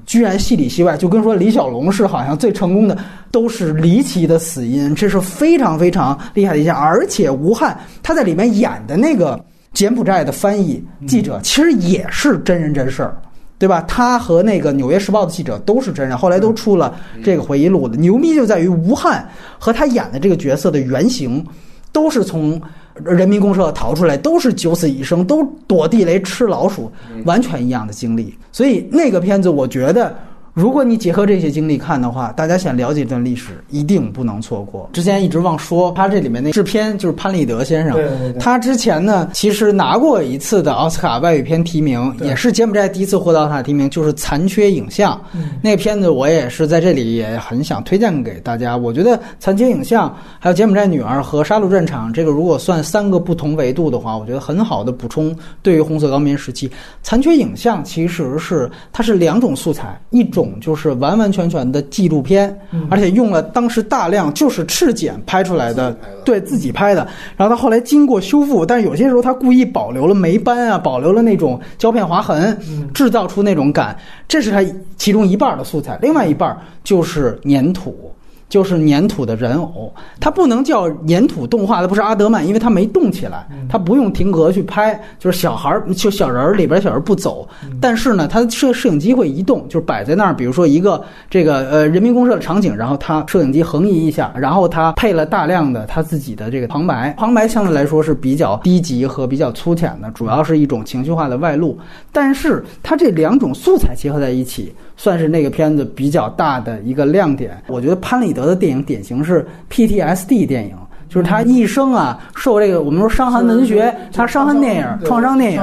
居然戏里戏外就跟说李小龙是好像最成功的，都是离奇的死因，这是非常非常厉害的一件。而且吴汉他在里面演的那个。柬埔寨的翻译记者其实也是真人真事儿。对吧？他和那个《纽约时报》的记者都是真人，后来都出了这个回忆录的。牛逼就在于吴汉和他演的这个角色的原型，都是从人民公社逃出来，都是九死一生，都躲地雷吃老鼠，完全一样的经历。所以那个片子，我觉得。如果你结合这些经历看的话，大家想了解这段历史，一定不能错过。之前一直忘说，他这里面那制片就是潘立德先生，对对对他之前呢其实拿过一次的奥斯卡外语片提名，也是柬埔寨第一次获得奥斯卡提名，就是《残缺影像》那个片子，我也是在这里也很想推荐给大家。我觉得《残缺影像》还有《柬埔寨女儿》和《杀戮战场》，这个如果算三个不同维度的话，我觉得很好的补充对于红色高棉时期《残缺影像》其实是它是两种素材，一种。就是完完全全的纪录片，而且用了当时大量就是赤剪拍出来的，对自己拍的。然后他后来经过修复，但是有些时候他故意保留了霉斑啊，保留了那种胶片划痕，制造出那种感。这是他其中一半的素材，另外一半就是粘土。就是粘土的人偶，它不能叫粘土动画，它不是阿德曼，因为它没动起来，它不用停格去拍，就是小孩儿就小人儿里边小人不走，但是呢，它摄摄影机会移动，就是摆在那儿，比如说一个这个呃人民公社的场景，然后它摄影机横移一下，然后它配了大量的他自己的这个旁白，旁白相对来说是比较低级和比较粗浅的，主要是一种情绪化的外露，但是它这两种素材结合在一起。算是那个片子比较大的一个亮点。我觉得潘里德的电影典型是 PTSD 电影，就是他一生啊受这个我们说伤寒文学，他伤寒电影、创伤电影，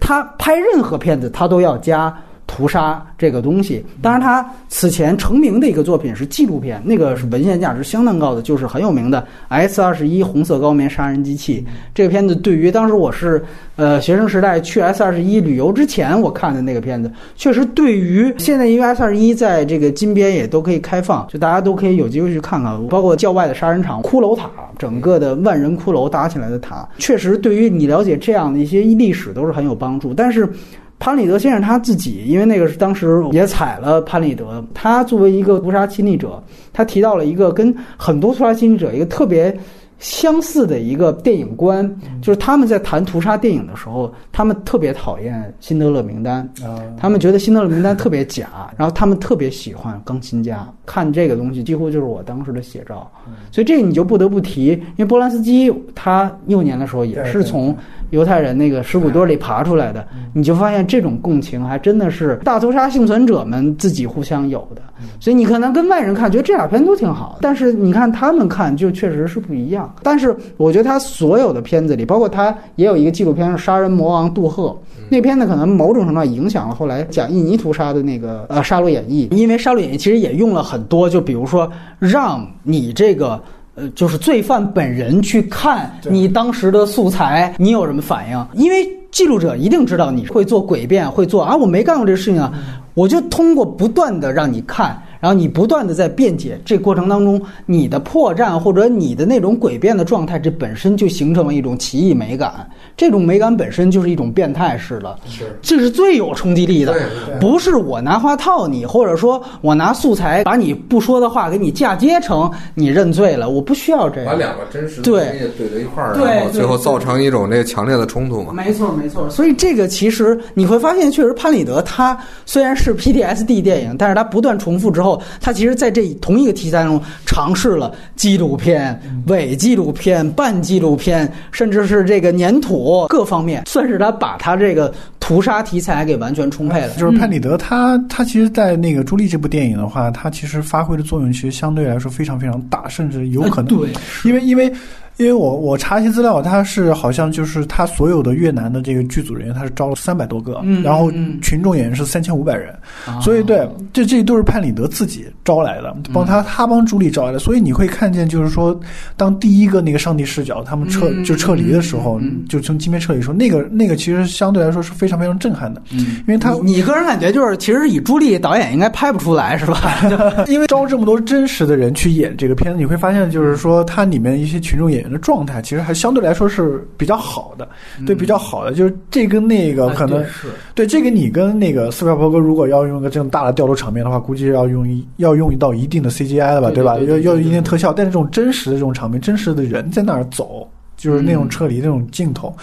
他拍任何片子他都要加。屠杀这个东西，当然他此前成名的一个作品是纪录片，那个是文献价值相当高的，就是很有名的 S 二十一红色高棉杀人机器。这个片子对于当时我是呃学生时代去 S 二十一旅游之前我看的那个片子，确实对于现在因为 S 二十一在这个金边也都可以开放，就大家都可以有机会去看看，包括教外的杀人场、骷髅塔，整个的万人骷髅搭起来的塔，确实对于你了解这样的一些历史都是很有帮助。但是。潘里德先生他自己，因为那个是当时也踩了潘里德。他作为一个屠杀亲历者，他提到了一个跟很多屠杀亲历者一个特别相似的一个电影观，就是他们在谈屠杀电影的时候，他们特别讨厌《辛德勒名单》，他们觉得《辛德勒名单》特别假，然后他们特别喜欢钢琴家。看这个东西，几乎就是我当时的写照。所以这个你就不得不提，因为波兰斯基他幼年的时候也是从。犹太人那个尸骨堆里爬出来的，你就发现这种共情还真的是大屠杀幸存者们自己互相有的。所以你可能跟外人看，觉得这俩片都挺好，但是你看他们看就确实是不一样。但是我觉得他所有的片子里，包括他也有一个纪录片《杀人魔王杜赫》，那片子可能某种程度上影响了后来讲印尼屠杀的那个呃《杀戮演义》，因为《杀戮演义》其实也用了很多，就比如说让你这个。呃，就是罪犯本人去看你当时的素材，你有什么反应？因为记录者一定知道你会做诡辩，会做啊，我没干过这事情啊，我就通过不断的让你看。然后你不断的在辩解，这过程当中，你的破绽或者你的那种诡辩的状态，这本身就形成了一种奇异美感。这种美感本身就是一种变态式的，是，这是最有冲击力的。不是我拿话套你，或者说我拿素材把你不说的话给你嫁接成你认罪了，我不需要这样。把两个真实的对怼在一块儿，然后最后造成一种这个强烈的冲突嘛？没错，没错。所以这个其实你会发现，确实潘里德他虽然是 PTSD 电影，但是他不断重复之后。他其实在这同一个题材中尝试了纪录片、伪纪录片、半纪录片，甚至是这个粘土各方面，算是他把他这个屠杀题材给完全充沛了。就是潘里德，他他其实，在那个《朱莉》这部电影的话，他其实发挥的作用其实相对来说非常非常大，甚至有可能对，因为因为。因为我我查一些资料，他是好像就是他所有的越南的这个剧组人员，他是招了三百多个，然后群众演员是三千五百人，所以对，这这都是潘里德自己招来的，帮他他帮朱莉招来的，所以你会看见就是说，当第一个那个上帝视角他们撤就撤离的时候，就从金边撤离的时候，那个那个其实相对来说是非常非常震撼的，因为他你个人感觉就是其实以朱莉导演应该拍不出来是吧？<laughs> 因为招这么多真实的人去演这个片子，你会发现就是说它里面一些群众演。的状态其实还相对来说是比较好的，对比较好的，就是这跟那个可能对这个你跟那个斯皮尔伯格如果要用个这种大的调度场面的话，估计要用一要用到一定的 CGI 了吧，对吧？要要一定特效，但是这种真实的这种场面，真实的人在那儿走。就是那种撤离那种镜头。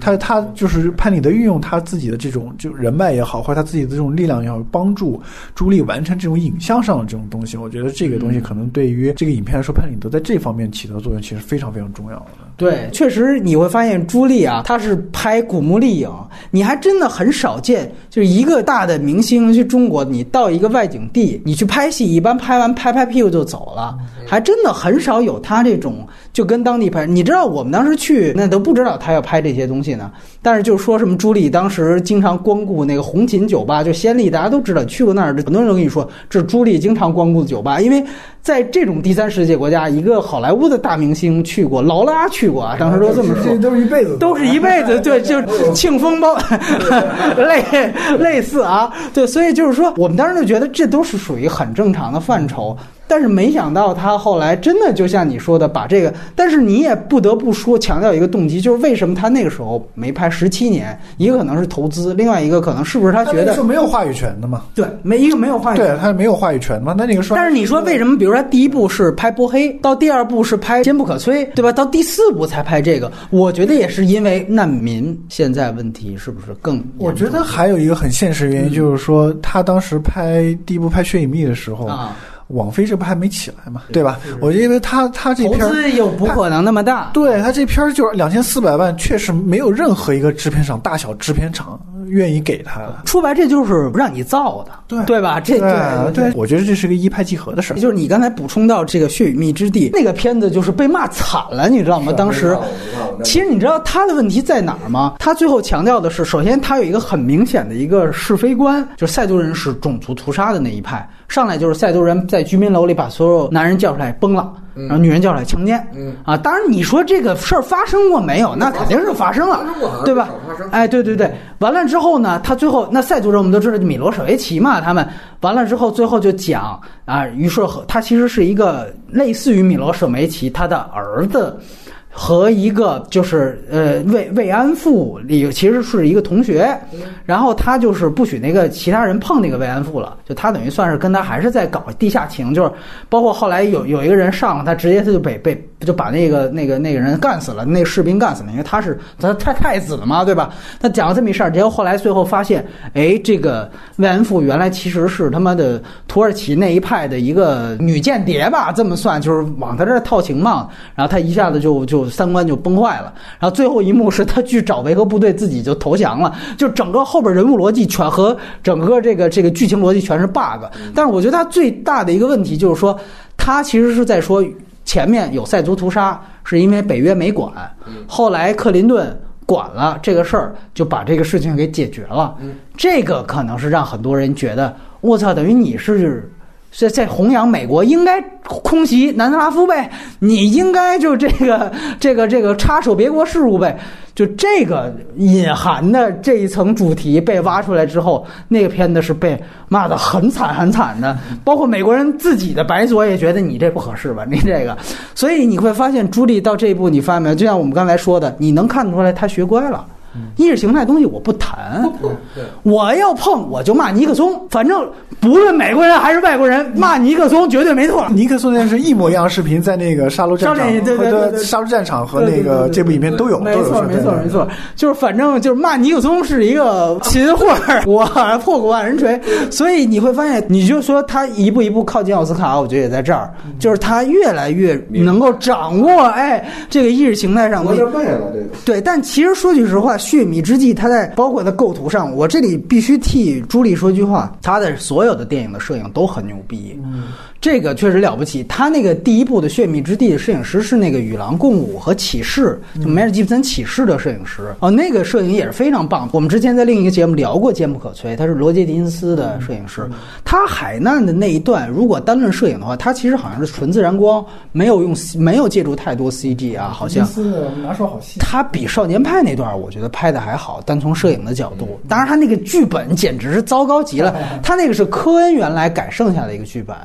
他他就是潘礼德运用他自己的这种就人脉也好，或者他自己的这种力量也好，帮助朱莉完成这种影像上的这种东西。我觉得这个东西可能对于这个影片来说，潘礼德在这方面起到作用其实非常非常重要的。对，确实你会发现朱莉啊，她是拍古墓丽影，你还真的很少见，就是一个大的明星去中国，你到一个外景地，你去拍戏，一般拍完拍拍屁股就走了，还真的很少有他这种就跟当地拍。你知道我们当时去，那都不知道他要拍这些东西呢，但是就说什么朱莉当时经常光顾那个红琴酒吧，就先例大家都知道，去过那儿很多人都跟你说，这是朱莉经常光顾的酒吧，因为在这种第三世界国家，一个好莱坞的大明星去过，劳拉去过啊，当时都这么说。这都是一辈子，都是一辈子，对，就是庆丰包，<laughs> 类类似啊，对，所以就是说，我们当时就觉得这都是属于很正常的范畴。但是没想到他后来真的就像你说的，把这个，但是你也不得不说强调一个动机，就是为什么他那个时候没拍十七年？一个可能是投资，另外一个可能是不是他觉得是没有话语权的嘛？对，没一个没有话语权，对他没有话语权嘛？那那个说，但是你说为什么？比如说第一部是拍波黑，到第二部是拍坚不可摧，对吧？到第四部才拍这个，我觉得也是因为难民现在问题是不是更？我觉得还有一个很现实原因，就是说他当时拍第一部拍《血与蜜》的时候啊。网飞这不还没起来嘛，对吧？我因为他他这片投资又不可能那么大，对他这片儿就是两千四百万，确实没有任何一个制片厂、大小制片厂愿意给他的。说白这就是让你造的，对对吧？这对对，我觉得这是个一拍即合的事儿。就是你刚才补充到这个《血与蜜之地》那个片子，就是被骂惨了，你知道吗？当时，其实你知道他的问题在哪儿吗？他最后强调的是，首先他有一个很明显的一个是非观，就是塞族人是种族屠杀的那一派。上来就是塞族人在居民楼里把所有男人叫出来崩了，然后女人叫出来强奸。啊，当然你说这个事儿发生过没有？那肯定是发生了，对吧？哎，对对对，完了之后呢，他最后那塞族人我们都知道米罗舍维奇嘛，他们完了之后最后就讲啊，于是和他其实是一个类似于米罗舍维奇他的儿子。和一个就是呃慰慰安妇里其实是一个同学，然后他就是不许那个其他人碰那个慰安妇了，就他等于算是跟他还是在搞地下情，就是包括后来有有一个人上了他，直接他就被被就把那个那个那个人干死了，那士兵干死了，因为他是他太太子嘛，对吧？他讲了这么一事儿，结果后来最后发现，哎，这个慰安妇原来其实是他妈的土耳其那一派的一个女间谍吧，这么算就是往他这儿套情嘛，然后他一下子就就。三观就崩坏了，然后最后一幕是他去找维和部队，自己就投降了。就整个后边人物逻辑全和整个这个这个剧情逻辑全是 bug。但是我觉得他最大的一个问题就是说，他其实是在说前面有塞族屠杀，是因为北约没管，后来克林顿管了这个事儿，就把这个事情给解决了。这个可能是让很多人觉得，我操，等于你是。在在弘扬美国应该空袭南斯拉夫呗，你应该就这个这个这个插手别国事务呗，就这个隐含的这一层主题被挖出来之后，那个片子是被骂的很惨很惨的，包括美国人自己的白左也觉得你这不合适吧，<laughs> 你这个，所以你会发现朱莉到这一步，你发现没有？就像我们刚才说的，你能看出来他学乖了。意识形态东西我不谈，我要碰我就骂尼克松，反正不论美国人还是外国人，骂尼克松绝对没错。尼克松那是一模一样视频，在那个杀戮战场对对对，杀戮战场和那个这部影片都有，没错没错没错，就是反正就是骂尼克松是一个秦桧，<laughs> 我破过万人锤，所以你会发现，你就说他一步一步靠近奥斯卡，我觉得也在这儿，就是他越来越能够掌握哎这个意识形态上的，对，但其实说句实话。血米之际，他在包括在构图上，我这里必须替朱莉说句话，他的所有的电影的摄影都很牛逼。这个确实了不起。他那个第一部的《血蜜之地》的摄影师是那个《与狼共舞》和《启示》，就梅尔吉布森《启示》的摄影师哦，那个摄影也是非常棒。我们之前在另一个节目聊过《坚不可摧》，他是罗杰·狄金斯的摄影师。他海难的那一段，如果单论摄影的话，他其实好像是纯自然光，没有用，没有借助太多 CG 啊，好像。拿手好戏。他比《少年派》那段，我觉得拍的还好。单从摄影的角度，当然他那个剧本简直是糟糕极了。<laughs> 他那个是科恩原来改剩下的一个剧本。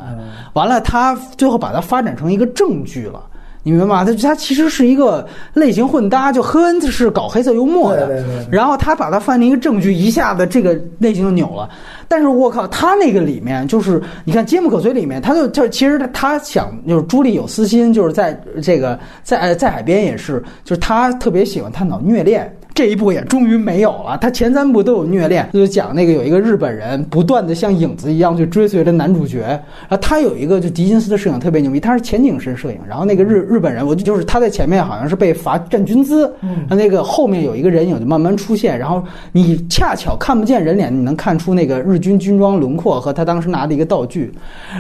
完了，他最后把它发展成一个正剧了。你明白吗？他他其实是一个类型混搭，就科恩是搞黑色幽默的，对对对对然后他把它放进一个正剧，一下子这个类型就扭了。但是我靠，他那个里面就是你看《坚不可摧》里面，他就就其实他他想就是朱莉有私心，就是在这个在呃在海边也是，就是他特别喜欢探讨虐恋。这一部也终于没有了，他前三部都有虐恋，就讲那个有一个日本人不断的像影子一样去追随着男主角，然后他有一个就狄金斯的摄影特别牛逼，他是前景深摄影，然后那个日日本人，我就就是他在前面好像是被罚站军姿，然后那个后面有一个人影就慢慢出现，然后你恰巧看不见人脸，你能看出那个日军军装轮廓和他当时拿的一个道具，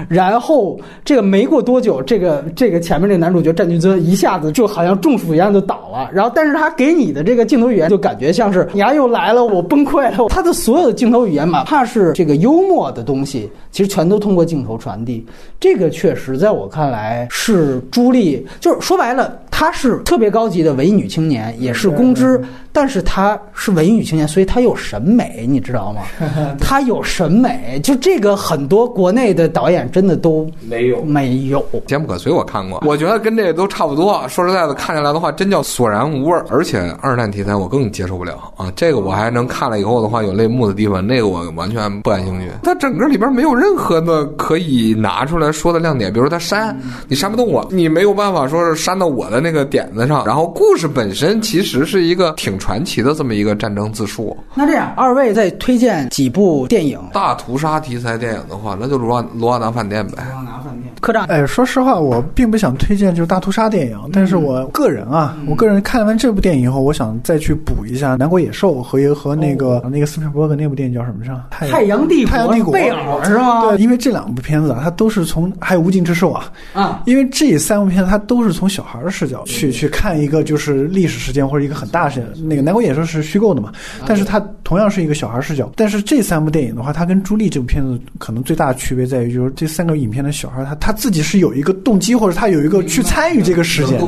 然后这个没过多久，这个这个前面这个男主角站军姿一下子就好像中暑一样就倒了，然后但是他给你的这个镜头语就感觉像是呀又来了，我崩溃了。他的所有的镜头语言，哪怕是这个幽默的东西，其实全都通过镜头传递。这个确实在我看来是朱莉，就是说白了，她是特别高级的文艺女青年，也是公知，但是她是文艺女青年，所以她有审美，你知道吗？<laughs> 她有审美，就这个很多国内的导演真的都没有没有。坚不可摧，我看过，我觉得跟这个都差不多。说实在的，看下来的话，真叫索然无味儿。而且二战题材我更接受不了啊，这个我还能看了以后的话有泪目的地方，那个我完全不感兴趣。它整个里边没有任何的可以拿出来说的亮点，比如说它删，你删不动我，你没有办法说是删到我的那个点子上。然后故事本身其实是一个挺传奇的这么一个战争自述。那这样，二位再推荐几部电影？大屠杀题材电影的话，那就罗瓦罗瓦达饭店呗。罗瓦达饭店客栈。哎，说实话，我并不想推荐就是大屠杀电影，但是我个人啊，我个人看完这部电影以后，我想再去补一下《南国野兽》和和那个、那个斯皮尔伯格那部电影叫什么上？太太阳帝国太阳帝国贝尔是吗？对，因为这两部片子啊，它都是从还有《无尽之兽》啊，啊，因为这三部片子它都是从小孩的视角去去看一个就是历史事件或者一个很大事件。那个《南国野兽》是虚构的嘛，但是它同样是一个小孩视角。但是这三部电影的话，它跟《朱莉》这部片子可能最大的区别在于，就是这三个影片的小孩他他自己是有一个动机，或者他有一个去参与这个事件。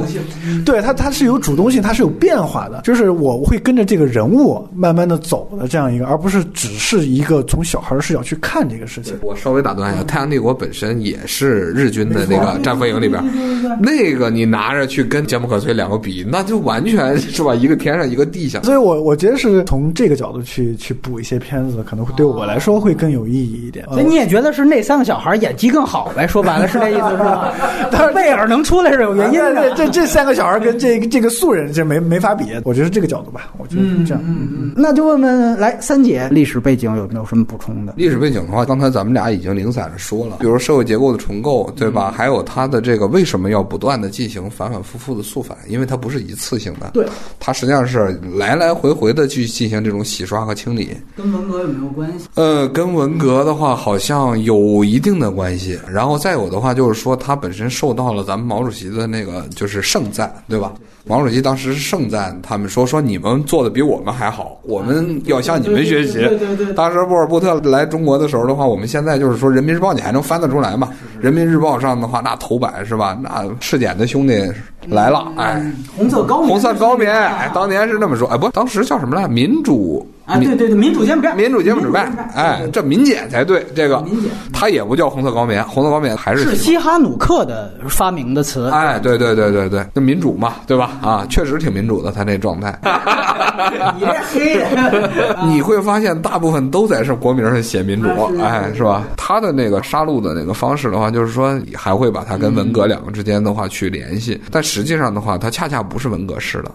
对他，他是有主动性，他是有变化的。就是我会跟着这个人物慢慢的走的这样一个，而不是只是一个从小孩的视角去看这个事情。我稍微打断一下，太阳帝国本身也是日军的那个战俘营里边，那个你拿着去跟坚不可摧两个比，那就完全是吧，一个天上一个地下。所以我我觉得是从这个角度去去补一些片子，可能会对我来说会更有意义一点。所以你也觉得是那三个小孩演技更好呗？说白了是这意思是吧？但是贝尔能出来是有原因这的。这这三个小孩跟这个这个素人这没没法比，我觉得是这个角度吧，我觉得是这样。嗯嗯。那就问问来三姐历史背景有没有什么补充的？历史背景的话，刚才咱们俩已经零散的说了，比如社会结构的重构，对吧？还有它的这个为什么要不断的进行反反复复的肃反？因为它不是一次性的，对，它实际上是来来回回的去进行这种洗刷和清理。跟文革有没有关系？呃，跟文革的话好像有一定的关系。然后再有的话，就是说它本身受到了咱们毛主席的那个就是盛赞，对吧？毛主席当时是盛赞他们说说你们做的比我们还好，我们要向你们学习。对对对对当时沃尔布特来中国的时候的话，我们现在就是说《人民日报》你还能翻得出来吗？《人民日报》上的话，那头版是吧？那赤柬的兄弟来了，哎，红色高棉，红色高棉，哎，当年是那么说，哎，不，当时叫什么来？民主啊，对对对，民主柬埔寨，民主柬埔寨，哎，这民检才对，这个民检它也不叫红色高棉，红色高棉还是是西哈努克的发明的词。哎，对对对对对，那民主嘛，对吧？啊，确实挺民主的，他那状态。你这黑人，<laughs> 你会发现大部分都在是国名上写民主，哎，是吧？他的那个杀戮的那个方式的话，就是说还会把它跟文革两个之间的话去联系，但实际上的话，它恰恰不是文革式的。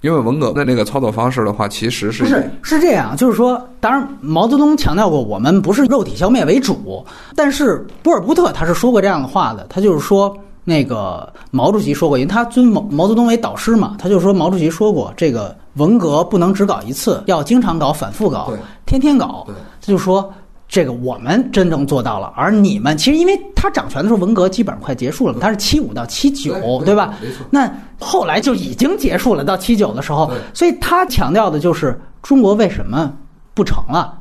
因为文革的那个操作方式的话，其实是不是是这样？就是说，当然毛泽东强调过，我们不是肉体消灭为主，但是波尔布特他是说过这样的话的，他就是说。那个毛主席说过，因为他尊毛毛泽东为导师嘛，他就说毛主席说过，这个文革不能只搞一次，要经常搞、反复搞，天天搞。他就说这个我们真正做到了，而你们其实因为他掌权的时候，文革基本上快结束了嘛，他是七五到七九，对对吧？没错那后来就已经结束了，到七九的时候，所以他强调的就是中国为什么不成了，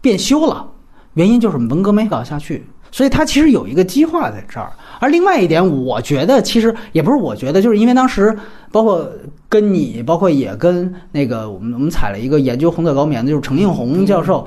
变修了，原因就是文革没搞下去。所以他其实有一个激化在这儿，而另外一点，我觉得其实也不是我觉得，就是因为当时包括跟你，包括也跟那个我们我们采了一个研究红色高棉的，就是程应红教授，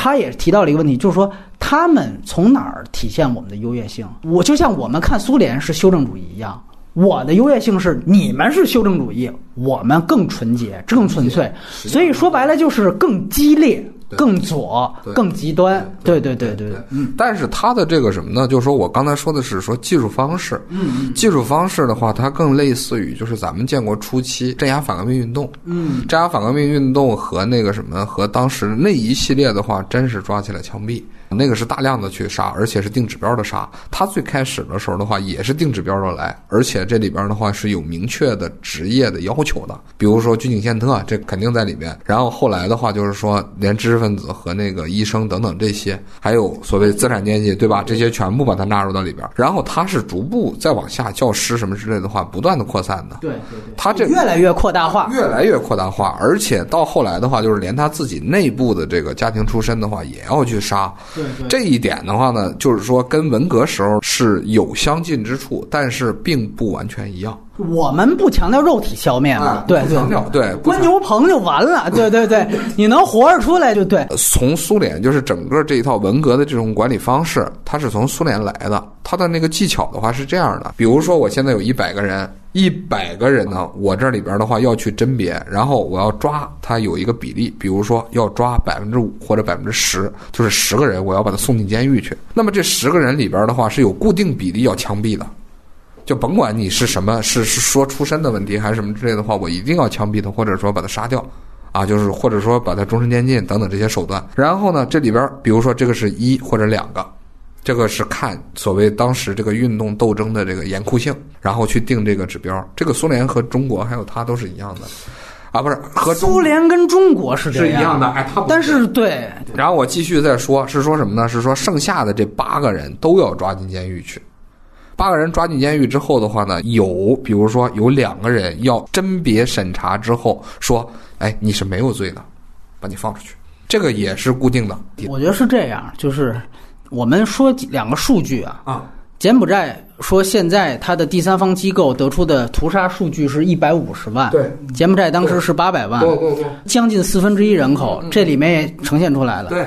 他也提到了一个问题，就是说他们从哪儿体现我们的优越性？我就像我们看苏联是修正主义一样，我的优越性是你们是修正主义，我们更纯洁、更纯粹，所以说白了就是更激烈、更左、更极端。对对对对对，嗯。但是它的这个什么呢？就是说我刚才说的是说技术方式，嗯，技术方式的话，它更类似于就是咱们建国初期镇压反革命运动，嗯，镇压反革命运动和那个什么和当时那一系列的话，真是抓起来枪毙。那个是大量的去杀，而且是定指标的杀。他最开始的时候的话，也是定指标的来，而且这里边的话是有明确的职业的要求的，比如说军警宪特，这肯定在里面。然后后来的话，就是说连知识分子和那个医生等等这些，还有所谓资产阶级，对吧？这些全部把它纳入到里边。然后他是逐步再往下，教师什么之类的话，不断的扩散的。对对对，他这越来越扩大化，越来越扩大化，而且到后来的话，就是连他自己内部的这个家庭出身的话，也要去杀。对对，这一点。的话呢，就是说跟文革时候是有相近之处，但是并不完全一样。我们不强调肉体消灭嘛，对对对，关牛棚就完了，对对对，<laughs> 你能活着出来就对。从苏联就是整个这一套文革的这种管理方式，它是从苏联来的。它的那个技巧的话是这样的，比如说我现在有一百个人，一百个人呢，我这里边的话要去甄别，然后我要抓他有一个比例，比如说要抓百分之五或者百分之十，就是十个人我要把他送进监狱去。那么这十个人里边的话是有固定比例要枪毙的。就甭管你是什么，是是说出身的问题还是什么之类的话，我一定要枪毙他，或者说把他杀掉，啊，就是或者说把他终身监禁等等这些手段。然后呢，这里边比如说这个是一或者两个，这个是看所谓当时这个运动斗争的这个严酷性，然后去定这个指标。这个苏联和中国还有它都是一样的，啊，不是和苏联跟中国是是一样的，哎，他但是对。然后我继续再说，是说什么呢？是说剩下的这八个人都要抓进监狱去。八个人抓进监狱之后的话呢，有比如说有两个人要甄别审查之后说，哎，你是没有罪的，把你放出去，这个也是固定的。我觉得是这样，就是我们说两个数据啊，啊，柬埔寨说现在它的第三方机构得出的屠杀数据是一百五十万，对，柬埔寨当时是八百万，将近四分之一人口，这里面也呈现出来了，对，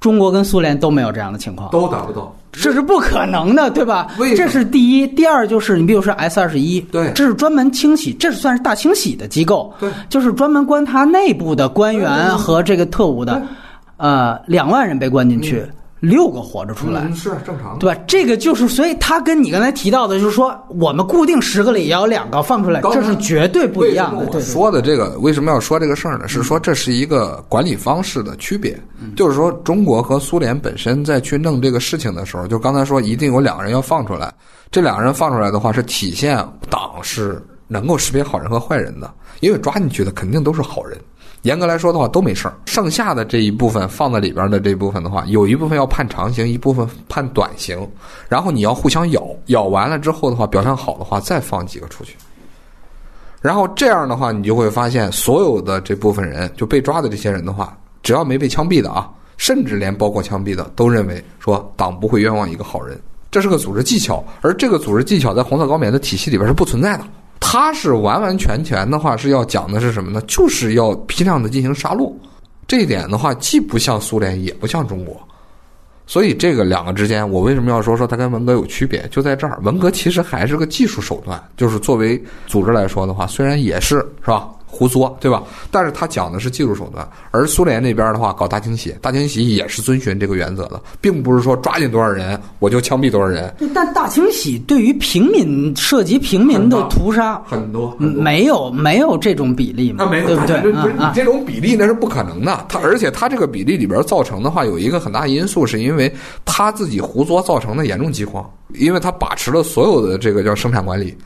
中国跟苏联都没有这样的情况，都达不到。这是不可能的，对吧？这是第一，第二就是你比如说 S 二十一，对，这是专门清洗，这算是大清洗的机构，对，就是专门关他内部的官员和这个特务的，呃，两万人被关进去。六个活着出来是正常的，对吧？这个就是，所以他跟你刚才提到的，就是说，我们固定十个里要有两个放出来，这是绝对不一样的。我说的这个为什么要说这个事儿呢？是说这是一个管理方式的区别，就是说中国和苏联本身在去弄这个事情的时候，就刚才说一定有两个人要放出来，这两个人放出来的话是体现党是能够识别好人和坏人的，因为抓进去的肯定都是好人。严格来说的话都没事儿，剩下的这一部分放在里边的这部分的话，有一部分要判长刑，一部分判短刑，然后你要互相咬，咬完了之后的话，表现好的话再放几个出去，然后这样的话，你就会发现所有的这部分人就被抓的这些人的话，只要没被枪毙的啊，甚至连包括枪毙的，都认为说党不会冤枉一个好人，这是个组织技巧，而这个组织技巧在红色高棉的体系里边是不存在的。他是完完全全的话是要讲的是什么呢？就是要批量的进行杀戮，这一点的话既不像苏联，也不像中国，所以这个两个之间，我为什么要说说它跟文革有区别？就在这儿，文革其实还是个技术手段，就是作为组织来说的话，虽然也是是吧？胡作对吧？但是他讲的是技术手段，而苏联那边的话搞大清洗，大清洗也是遵循这个原则的，并不是说抓紧多少人我就枪毙多少人。<laughs> 但大清洗对于平民涉及平民的屠杀很多，没有没有这种比例嘛？没有对不对？你这种比例那是不可能的。他而且他这个比例里边造成的话，有一个很大因素，是因为他自己胡作造成的严重饥荒，因为他把持了所有的这个叫生产管理。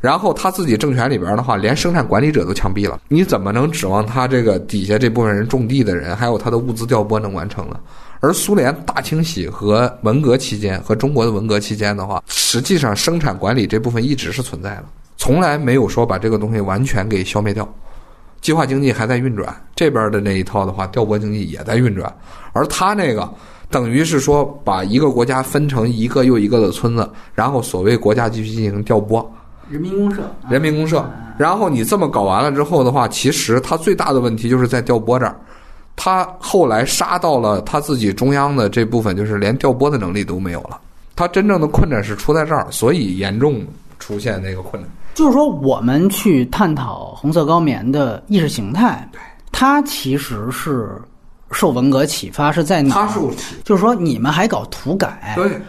然后他自己政权里边的话，连生产管理者都枪毙了，你怎么能指望他这个底下这部分人种地的人，还有他的物资调拨能完成呢？而苏联大清洗和文革期间和中国的文革期间的话，实际上生产管理这部分一直是存在的，从来没有说把这个东西完全给消灭掉，计划经济还在运转，这边的那一套的话，调拨经济也在运转，而他那个等于是说把一个国家分成一个又一个的村子，然后所谓国家继续进行调拨。人民公社，人民公社。然后你这么搞完了之后的话，其实他最大的问题就是在调拨这儿。他后来杀到了他自己中央的这部分，就是连调拨的能力都没有了。他真正的困难是出在这儿，所以严重出现那个困难。就是说，我们去探讨红色高棉的意识形态，它其实是受文革启发，是在哪儿？它受启就是说，你们还搞土改，对，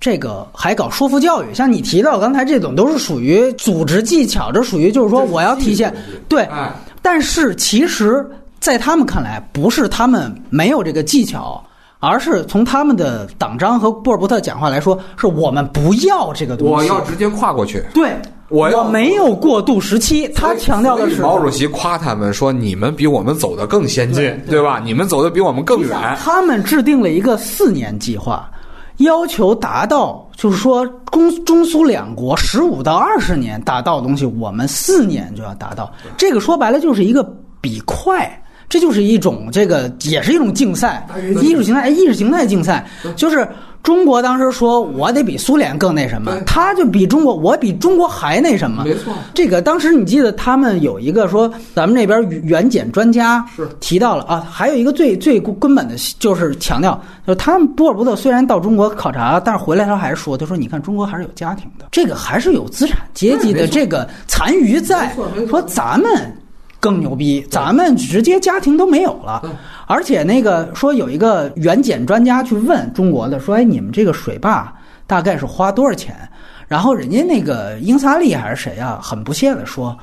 这个还搞说服教育，像你提到刚才这种，都是属于组织技巧，这属于就是说我要体现对。哎，但是其实，在他们看来，不是他们没有这个技巧，而是从他们的党章和布尔伯特讲话来说，是我们不要这个东西。我要直接跨过去。对，我要没有过渡时期。他强调的是毛主席夸他们说：“你们比我们走得更先进，对吧？你们走得比我们更远。他们制定了一个四年计划，要求达到，就是说中中苏两国十五到二十年达到的东西，我们四年就要达到。这个说白了就是一个比快。这就是一种这个，也是一种竞赛，意识形态，意识形态竞赛，就是中国当时说我得比苏联更那什么，他就比中国，我比中国还那什么。没错，这个当时你记得他们有一个说，咱们这边援检专家是提到了啊，还有一个最最根本的就是强调，就是他们波尔伯特虽然到中国考察，但是回来他还是说，他说你看中国还是有家庭的，这个还是有资产阶级的这个残余在，说咱们。更牛逼，咱们直接家庭都没有了，而且那个说有一个援检专家去问中国的，说哎，你们这个水坝大概是花多少钱？然后人家那个英萨利还是谁啊，很不屑的说，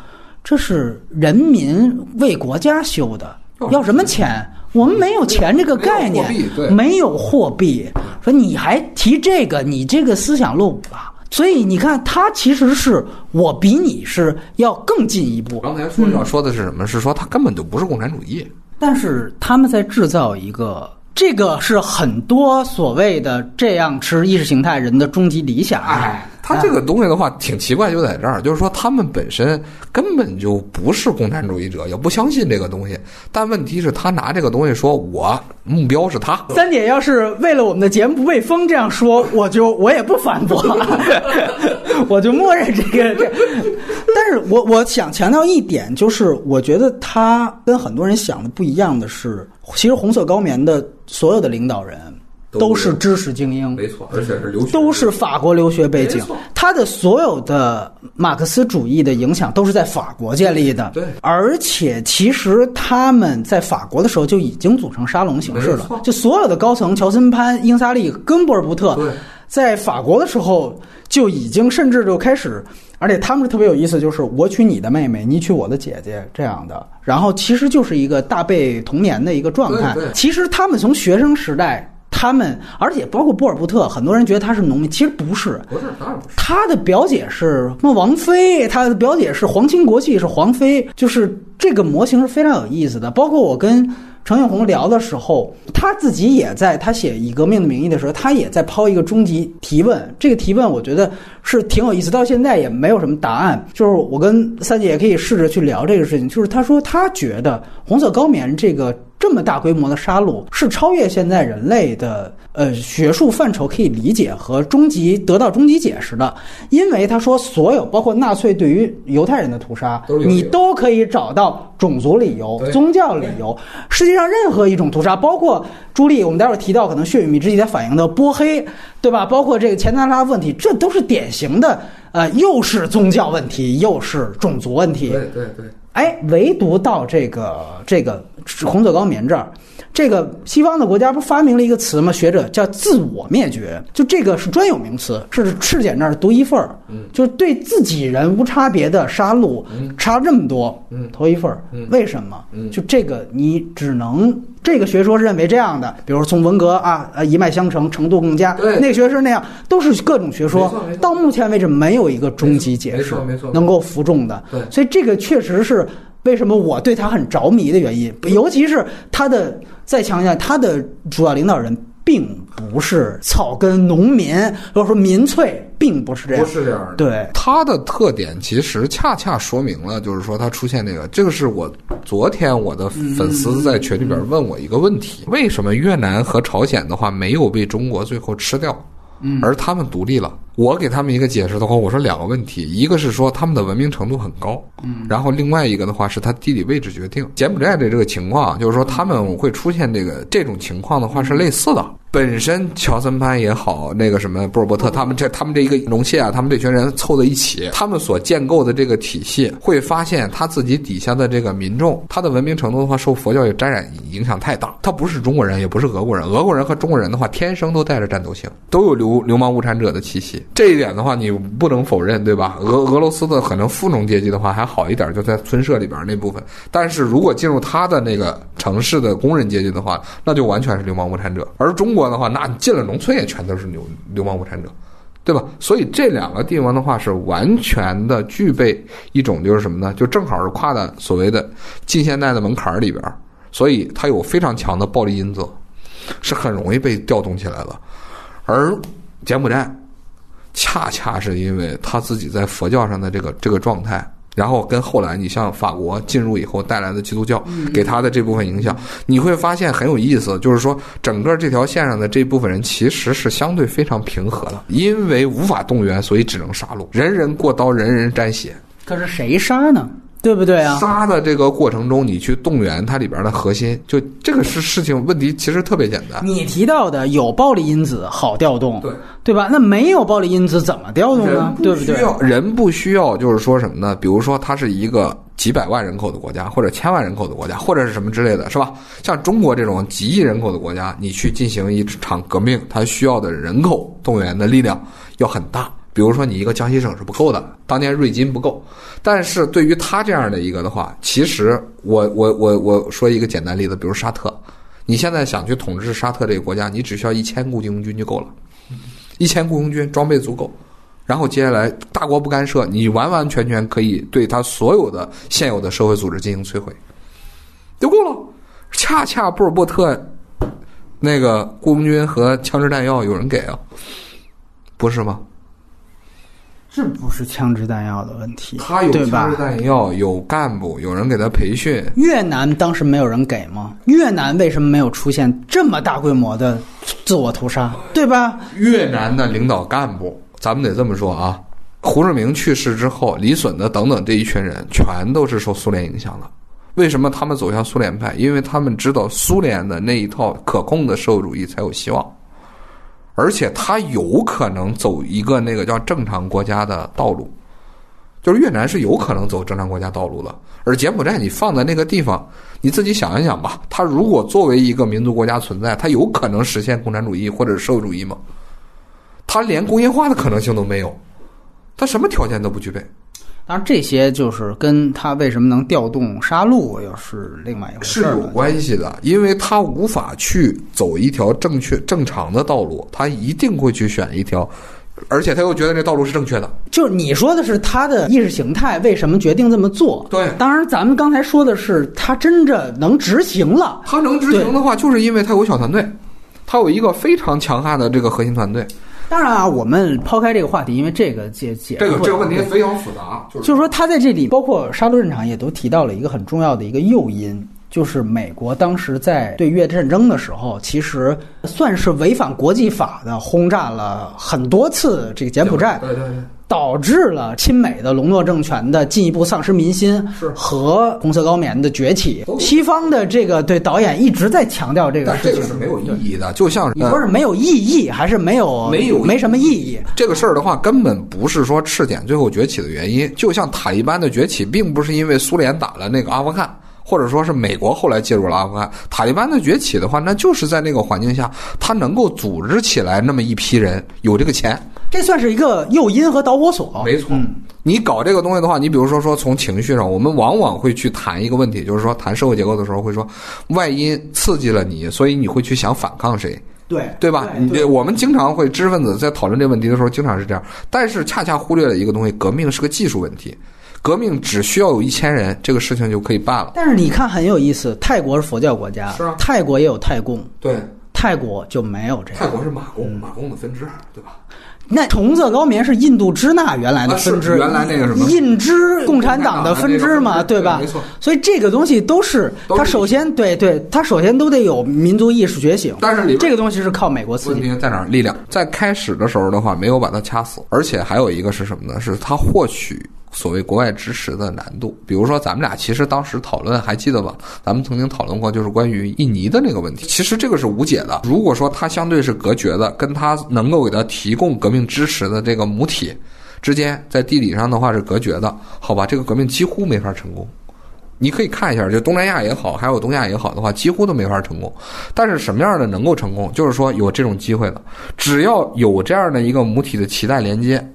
这是人民为国家修的，要什么钱？我们没有钱这个概念，没有货币。说你还提这个，你这个思想落伍了。所以你看，他其实是我比你是要更进一步。刚才说要说的是什么？是说他根本就不是共产主义，但是他们在制造一个，这个是很多所谓的这样持意识形态人的终极理想。哎。他这个东西的话挺奇怪，就在这儿，就是说他们本身根本就不是共产主义者，也不相信这个东西。但问题是，他拿这个东西说，我目标是他。三姐要是为了我们的节目不被封这样说，我就我也不反驳，<laughs> 我就默认这个这。但是我我想强调一点，就是我觉得他跟很多人想的不一样的是，其实红色高棉的所有的领导人。都是知识精英，没错，而且是留学，都是法国留学背景。他的所有的马克思主义的影响都是在法国建立的。对，而且其实他们在法国的时候就已经组成沙龙形式了。就所有的高层，乔森潘、英萨利、根布尔布特，在法国的时候就已经甚至就开始，而且他们是特别有意思，就是我娶你的妹妹，你娶我的姐姐这样的。然后其实就是一个大背童年的一个状态。其实他们从学生时代。他们，而且包括波尔布特，很多人觉得他是农民，其实不是。不是，当然不是。他的表姐是什么王妃？他的表姐是皇亲国戚，是皇妃。就是这个模型是非常有意思的。包括我跟程永红聊的时候，他自己也在他写《以革命的名义》的时候，他也在抛一个终极提问。这个提问我觉得是挺有意思，到现在也没有什么答案。就是我跟三姐也可以试着去聊这个事情。就是他说他觉得红色高棉这个。这么大规模的杀戮是超越现在人类的呃学术范畴可以理解和终极得到终极解释的，因为他说所有包括纳粹对于犹太人的屠杀，你都可以找到种族理由、宗教理由。世界上任何一种屠杀，包括朱莉，我们待会儿提到可能血与蜜之际它反映的波黑，对吧？包括这个前南拉问题，这都是典型的呃，又是宗教问题，又是种族问题。对对对。哎，唯独到这个这个红色高棉这儿，这个西方的国家不发明了一个词吗？学者叫自我灭绝，就这个是专有名词，是赤柬那儿独一份儿，就是对自己人无差别的杀戮，杀这么多，头一份儿，为什么？就这个你只能。这个学说认为这样的，比如从文革啊，呃一脉相承，程度更佳。那个学说那样，都是各种学说。到目前为止，没有一个终极解释能够服众的。所以这个确实是为什么我对他很着迷的原因。尤其是他的，再强调他的主要领导人。并不是草根农民，或者说民粹，并不是这样。不是这样的。对它的特点，其实恰恰说明了，就是说它出现这个，这个是我昨天我的粉丝在群里边问我一个问题：为什么越南和朝鲜的话没有被中国最后吃掉？嗯，而他们独立了。我给他们一个解释的话，我说两个问题，一个是说他们的文明程度很高，嗯，然后另外一个的话是他地理位置决定。柬埔寨的这个情况，就是说他们会出现这个这种情况的话是类似的。本身乔森潘也好，那个什么波尔波特，他们这他们这一个容谢啊，他们这群人凑在一起，他们所建构的这个体系，会发现他自己底下的这个民众，他的文明程度的话，受佛教也沾染影响太大。他不是中国人，也不是俄国人，俄国人和中国人的话，天生都带着战斗性，都有流流氓无产者的气息。这一点的话，你不能否认，对吧？俄俄罗斯的可能富农阶级的话还好一点，就在村社里边那部分。但是如果进入他的那个城市的工人阶级的话，那就完全是流氓无产者。而中国的话，那你进了农村也全都是流流氓无产者，对吧？所以这两个地方的话是完全的具备一种就是什么呢？就正好是跨在所谓的近现代的门槛里边，所以它有非常强的暴力因子，是很容易被调动起来的。而柬埔寨恰恰是因为他自己在佛教上的这个这个状态。然后跟后来你像法国进入以后带来的基督教给他的这部分影响，你会发现很有意思，就是说整个这条线上的这部分人其实是相对非常平和的，因为无法动员，所以只能杀戮，人人过刀，人人沾血。可是谁杀呢？对不对啊？杀的这个过程中，你去动员它里边的核心，就这个是事情问题，其实特别简单。你提到的有暴力因子好调动，对对吧？那没有暴力因子怎么调动呢？对不对？人不需要，就是说什么呢？比如说，它是一个几百万人口的国家，或者千万人口的国家，或者是什么之类的，是吧？像中国这种几亿人口的国家，你去进行一场革命，它需要的人口动员的力量要很大。比如说，你一个江西省是不够的，当年瑞金不够。但是对于他这样的一个的话，其实我我我我说一个简单例子，比如沙特，你现在想去统治沙特这个国家，你只需要一千雇佣军就够了，一千雇佣军装备足够，然后接下来大国不干涉，你完完全全可以对他所有的现有的社会组织进行摧毁，就够了。恰恰波尔波特那个雇佣军和枪支弹药有人给啊，不是吗？这不是枪支弹药的问题，他有枪支弹药，有干部，有人给他培训。越南当时没有人给吗？越南为什么没有出现这么大规模的自我屠杀？对吧？越南的领导干部，咱们得这么说啊。胡志明去世之后，李隼的等等这一群人，全都是受苏联影响的。为什么他们走向苏联派？因为他们知道苏联的那一套可控的社会主义才有希望。而且他有可能走一个那个叫正常国家的道路，就是越南是有可能走正常国家道路的。而柬埔寨你放在那个地方，你自己想一想吧，它如果作为一个民族国家存在，它有可能实现共产主义或者社会主义吗？它连工业化的可能性都没有，它什么条件都不具备。当然，这些就是跟他为什么能调动杀戮又是另外一回事是有关系的，因为他无法去走一条正确正常的道路，他一定会去选一条，而且他又觉得这道路是正确的。就是你说的是他的意识形态为什么决定这么做？对，当然咱们刚才说的是他真正能执行了。他能执行的话，就是因为他有小团队，他有一个非常强悍的这个核心团队。当然啊，我们抛开这个话题，因为这个解解这个这个问题非常复杂，就是说他在这里，包括沙戮战场也都提到了一个很重要的一个诱因，就是美国当时在对越战争的时候，其实算是违反国际法的轰炸了很多次这个柬埔寨。对对对。导致了亲美的隆诺政权的进一步丧失民心，是和红色高棉的崛起。西方的这个对导演一直在强调这个事情，这个是没有意义的。就像你说是没有意义，还是没有没有没什么意义？这个事儿的话，根本不是说赤点最后崛起的原因。就像塔利班的崛起，并不是因为苏联打了那个阿富汗。或者说是美国后来介入了阿富汗，塔利班的崛起的话，那就是在那个环境下，他能够组织起来那么一批人，有这个钱，这算是一个诱因和导火索。没错，你搞这个东西的话，你比如说说从情绪上，我们往往会去谈一个问题，就是说谈社会结构的时候会说，外因刺激了你，所以你会去想反抗谁？对对吧？你我们经常会知识分子在讨论这个问题的时候，经常是这样，但是恰恰忽略了一个东西，革命是个技术问题。革命只需要有一千人，这个事情就可以办了。但是你看很有意思，泰国是佛教国家，是啊，泰国也有泰共，对，泰国就没有这样。泰国是马共，马共的分支，对吧？那红色高棉是印度支那原来的分支，原来那个什么印支共产党的分支嘛，对吧？没错。所以这个东西都是，它首先对对，它首先都得有民族意识觉醒。但是这个东西是靠美国刺激。问题在哪儿？力量在开始的时候的话，没有把它掐死，而且还有一个是什么呢？是它获取。所谓国外支持的难度。比如说，咱们俩其实当时讨论还记得吧？咱们曾经讨论过，就是关于印尼的那个问题。其实这个是无解的。如果说它相对是隔绝的，跟它能够给它提供革命支持的这个母体之间，在地理上的话是隔绝的，好吧？这个革命几乎没法成功。你可以看一下，就东南亚也好，还有东亚也好的话，几乎都没法成功。但是什么样的能够成功？就是说有这种机会的，只要有这样的一个母体的脐带连接，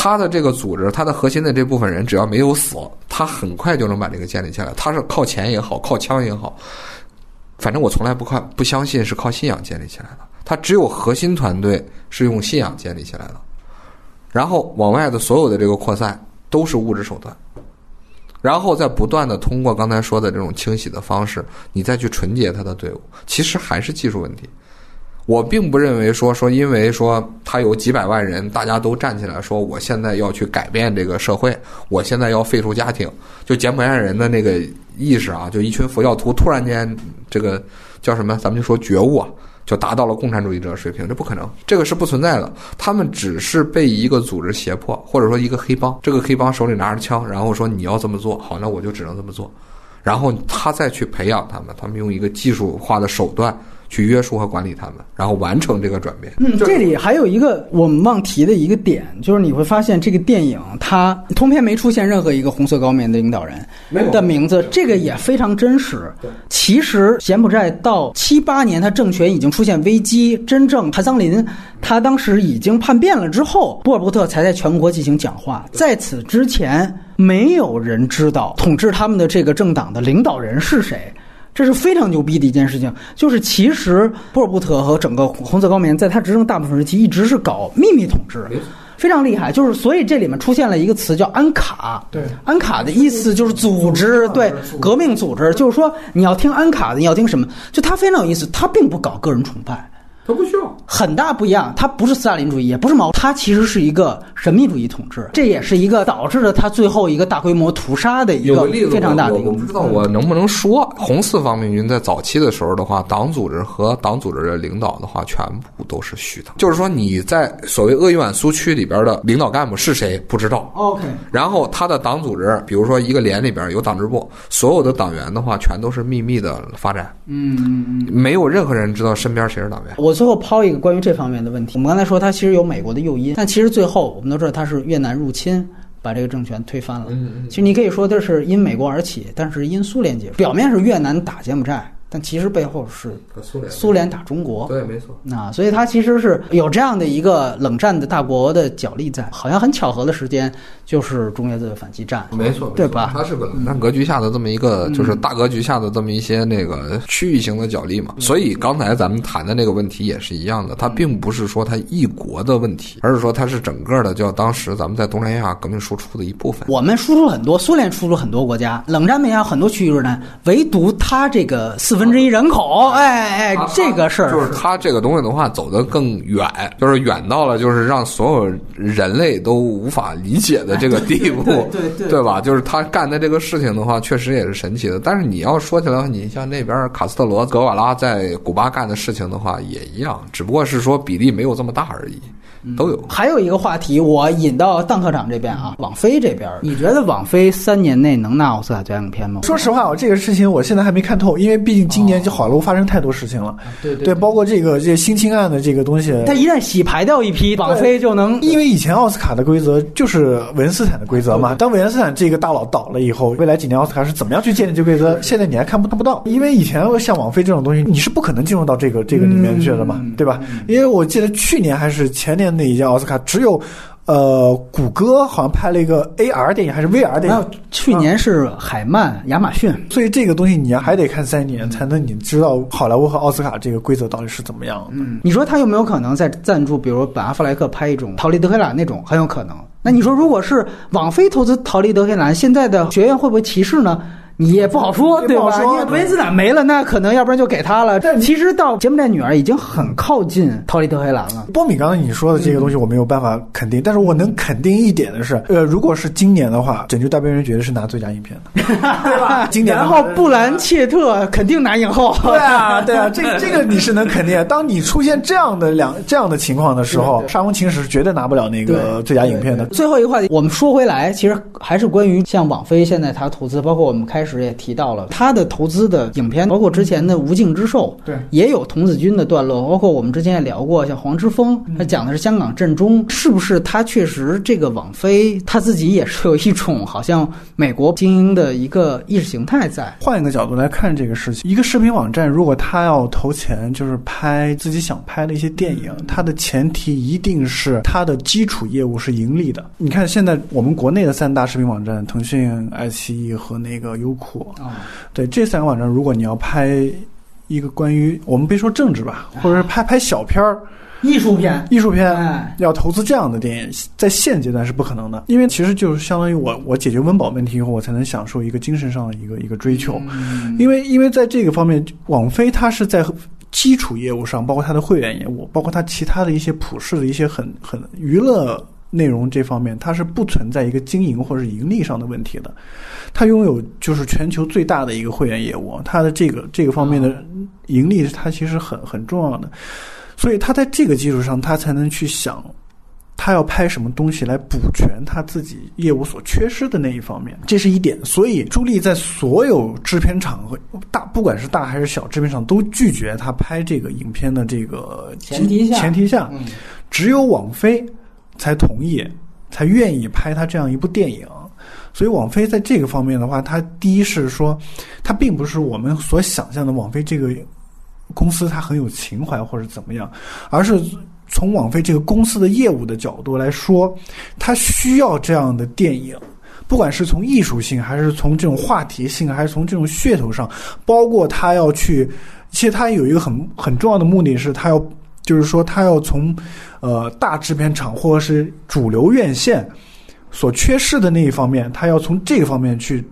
他的这个组织，他的核心的这部分人，只要没有死，他很快就能把这个建立起来。他是靠钱也好，靠枪也好，反正我从来不看不相信是靠信仰建立起来的。他只有核心团队是用信仰建立起来的，然后往外的所有的这个扩散都是物质手段。然后再不断的通过刚才说的这种清洗的方式，你再去纯洁他的队伍，其实还是技术问题。我并不认为说说因为说他有几百万人，大家都站起来说我现在要去改变这个社会，我现在要废除家庭，就柬埔寨人的那个意识啊，就一群佛教徒突然间这个叫什么，咱们就说觉悟啊。就达到了共产主义者水平，这不可能，这个是不存在的。他们只是被一个组织胁迫，或者说一个黑帮，这个黑帮手里拿着枪，然后说你要这么做，好，那我就只能这么做，然后他再去培养他们，他们用一个技术化的手段。去约束和管理他们，然后完成这个转变。嗯，这里还有一个我们忘提的一个点，就是你会发现这个电影它通篇没出现任何一个红色高棉的领导人的名字，这个也非常真实。其实柬埔寨到七八年，他政权已经出现危机，真正韩桑林他当时已经叛变了之后，波尔布特才在全国进行讲话。在此之前，没有人知道统治他们的这个政党的领导人是谁。这是非常牛逼的一件事情，就是其实波尔布特和整个红色高棉在他执政大部分时期一直是搞秘密统治，非常厉害。就是所以这里面出现了一个词叫安卡，对，安卡的意思就是组织，对，革命组织，就是说你要听安卡的，你要听什么？就他非常有意思，他并不搞个人崇拜。他不需要很大不一样，他不是斯大林主义，也不是毛，他其实是一个神秘主义统治，这也是一个导致了他最后一个大规模屠杀的一个非常大的。我不知道我能不能说，红四方面军在早期的时候的话，党组织和党组织的领导的话，全部都是虚的。就是说你在所谓鄂豫皖苏区里边的领导干部是谁不知道。OK，然后他的党组织，比如说一个连里边有党支部，所有的党员的话，全都是秘密的发展。嗯嗯嗯，没有任何人知道身边谁是党员。我。最后抛一个关于这方面的问题，我们刚才说它其实有美国的诱因，但其实最后我们都知道它是越南入侵把这个政权推翻了。其实你可以说这是因美国而起，但是因苏联结束。表面是越南打柬埔寨。但其实背后是苏联，苏联打中国，对，没错。那所以它其实是有这样的一个冷战的大国的角力在，好像很巧合的时间就是中越的反击战，没错，对吧？它是个冷战格局下的这么一个，就是大格局下的这么一些那个区域型的角力嘛。所以刚才咱们谈的那个问题也是一样的，它并不是说它一国的问题，而是说它是整个的，叫当时咱们在东南亚革命输出的一部分。我们输出很多，苏联输出很多国家，冷战没下很多区域呢，唯独它这个四。分之一人口，哎哎，这个事儿就是他这个东西的话走得更远，就是远到了就是让所有人类都无法理解的这个地步，对对 <laughs> 对吧？就是他干的这个事情的话，确实也是神奇的。但是你要说起来，你像那边卡斯特罗、格瓦拉在古巴干的事情的话，也一样，只不过是说比例没有这么大而已。都有，还有一个话题，我引到邓科长这边啊，网飞这边，你觉得网飞三年内能拿奥斯卡最佳影片吗？说实话，我这个事情我现在还没看透，因为毕竟今年就好莱坞发生太多事情了。对对，包括这个这性侵案的这个东西，它一旦洗牌掉一批，网飞就能，因为以前奥斯卡的规则就是韦恩斯坦的规则嘛。当韦恩斯坦这个大佬倒了以后，未来几年奥斯卡是怎么样去建立这规则？现在你还看不看不到？因为以前像网飞这种东西，你是不可能进入到这个这个里面去的嘛，对吧？因为我记得去年还是前年那一届奥斯卡。只有，呃，谷歌好像拍了一个 AR 电影还是 VR 电影？去年是海曼、亚马逊，所以这个东西你还得看三年才能你知道好莱坞和奥斯卡这个规则到底是怎么样。嗯，你说他有没有可能在赞助，比如本阿弗莱克拍一种《逃离德黑兰》那种，很有可能。那你说如果是网飞投资《逃离德黑兰》，现在的学院会不会歧视呢？你也不好说，对吧？因为维斯坦没了，那可能要不然就给他了。但其实到《柬埔寨女儿》已经很靠近逃离德黑兰了。波米刚才你说的这个东西我没有办法肯定，但是我能肯定一点的是，呃，如果是今年的话，《拯救大兵瑞绝对是拿最佳影片的，<laughs> 对吧？今年然后布兰切特肯定拿影后。对啊，对啊，<laughs> 这这个你是能肯定。当你出现这样的两这样的情况的时候，《沙翁情史》是绝对拿不了那个最佳影片的。最后一个话题，我们说回来，其实还是关于像网飞现在它投资，包括我们开始也提到了。他的投资的影片，包括之前的《无尽之兽》，对，也有童子军的段落，包括我们之前也聊过，像《黄之锋》，他讲的是香港震中，是不是他确实这个网飞他自己也是有一种好像美国精英的一个意识形态在？换一个角度来看这个事情，一个视频网站如果他要投钱，就是拍自己想拍的一些电影，它的前提一定是它的基础业务是盈利的。你看现在我们国内的三大视频网站，腾讯、爱奇艺和那个优酷啊。对这三个网站，如果你要拍一个关于我们别说政治吧，或者是拍拍小片儿、艺术片、艺术片，要投资这样的电影，在现阶段是不可能的，因为其实就是相当于我我解决温饱问题以后，我才能享受一个精神上的一个一个追求，因为因为在这个方面，网飞它是在基础业务上，包括它的会员业务，包括它其他的一些普世的一些很很娱乐。内容这方面，它是不存在一个经营或者盈利上的问题的。它拥有就是全球最大的一个会员业务，它的这个这个方面的盈利，它其实很很重要的。所以，它在这个基础上，它才能去想，它要拍什么东西来补全它自己业务所缺失的那一方面，这是一点。所以，朱莉在所有制片厂和大，不管是大还是小制片厂，都拒绝他拍这个影片的这个前提下，前提下，只有网飞。才同意，才愿意拍他这样一部电影。所以，网飞在这个方面的话，它第一是说，它并不是我们所想象的网飞这个公司它很有情怀或者怎么样，而是从网飞这个公司的业务的角度来说，它需要这样的电影，不管是从艺术性，还是从这种话题性，还是从这种噱头上，包括它要去，其实它有一个很很重要的目的是，它要。就是说，他要从，呃，大制片厂或者是主流院线所缺失的那一方面，他要从这个方面去。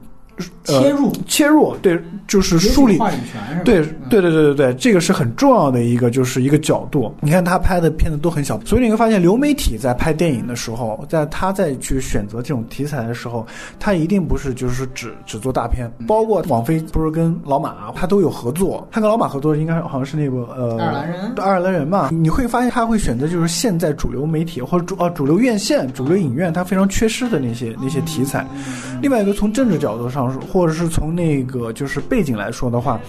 切入切入，对，就是树立话语权，对对对对对对，这个是很重要的一个，就是一个角度。你看他拍的片子都很小，所以你会发现流媒体在拍电影的时候，在他在去选择这种题材的时候，他一定不是就是只只做大片。包括网飞不是跟老马，他都有合作。他跟老马合作应该好像是那个呃，爱尔兰人，爱尔兰人嘛。你会发现他会选择就是现在主流媒体或者主啊主流院线、主流影院他非常缺失的那些那些题材。另外一个从政治角度上。或者是从那个就是背景来说的话。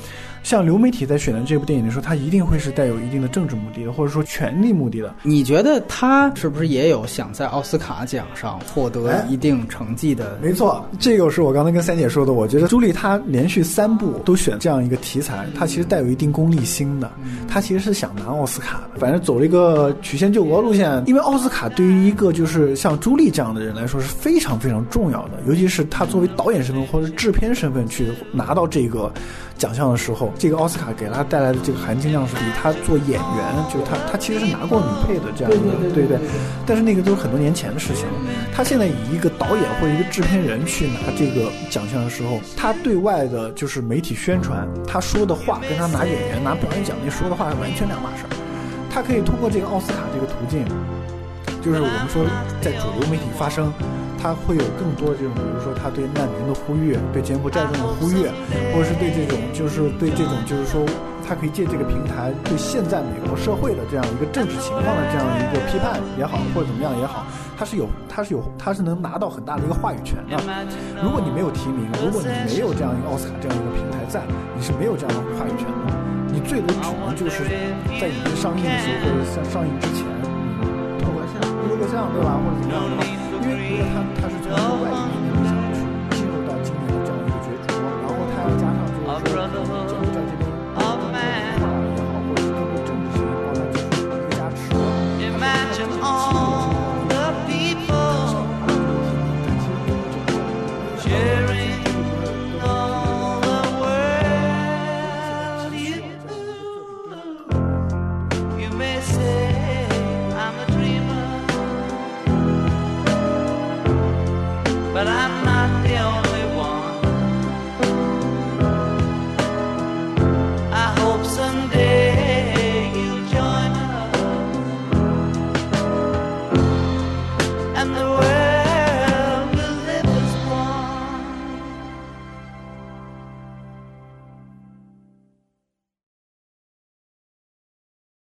像流媒体在选择这部电影的时候，它一定会是带有一定的政治目的的，或者说权力目的的。你觉得他是不是也有想在奥斯卡奖上获得一定成绩的？没错，这个是我刚才跟三姐说的。我觉得朱莉她连续三部都选这样一个题材，她其实带有一定功利心的。她其实是想拿奥斯卡的，反正走了一个曲线救国路线。因为奥斯卡对于一个就是像朱莉这样的人来说是非常非常重要的，尤其是她作为导演身份或者制片身份去拿到这个。奖项的时候，这个奥斯卡给他带来的这个含金量是比他做演员，就是他他其实是拿过女配的这样的，对对。但是那个都是很多年前的事情了。他现在以一个导演或者一个制片人去拿这个奖项的时候，他对外的就是媒体宣传，他说的话跟他拿演员拿表演奖那说的话是完全两码事儿。他可以通过这个奥斯卡这个途径，就是我们说在主流媒体发声。他会有更多的这种，比如说他对难民的呼吁，对柬埔寨这种呼吁，或者是对这种，就是对这种，就是说，他可以借这个平台对现在美国社会的这样一个政治情况的这样一个批判也好，或者怎么样也好，他是有，他是有，他是能拿到很大的一个话语权的。如果你没有提名，如果你没有这样一个奥斯卡这样一个平台在，你是没有这样的话语权的。你最多只能就是在影片上映的时候，或者在上映之前，录个像，录个像，对吧？或者怎么样的。因 free.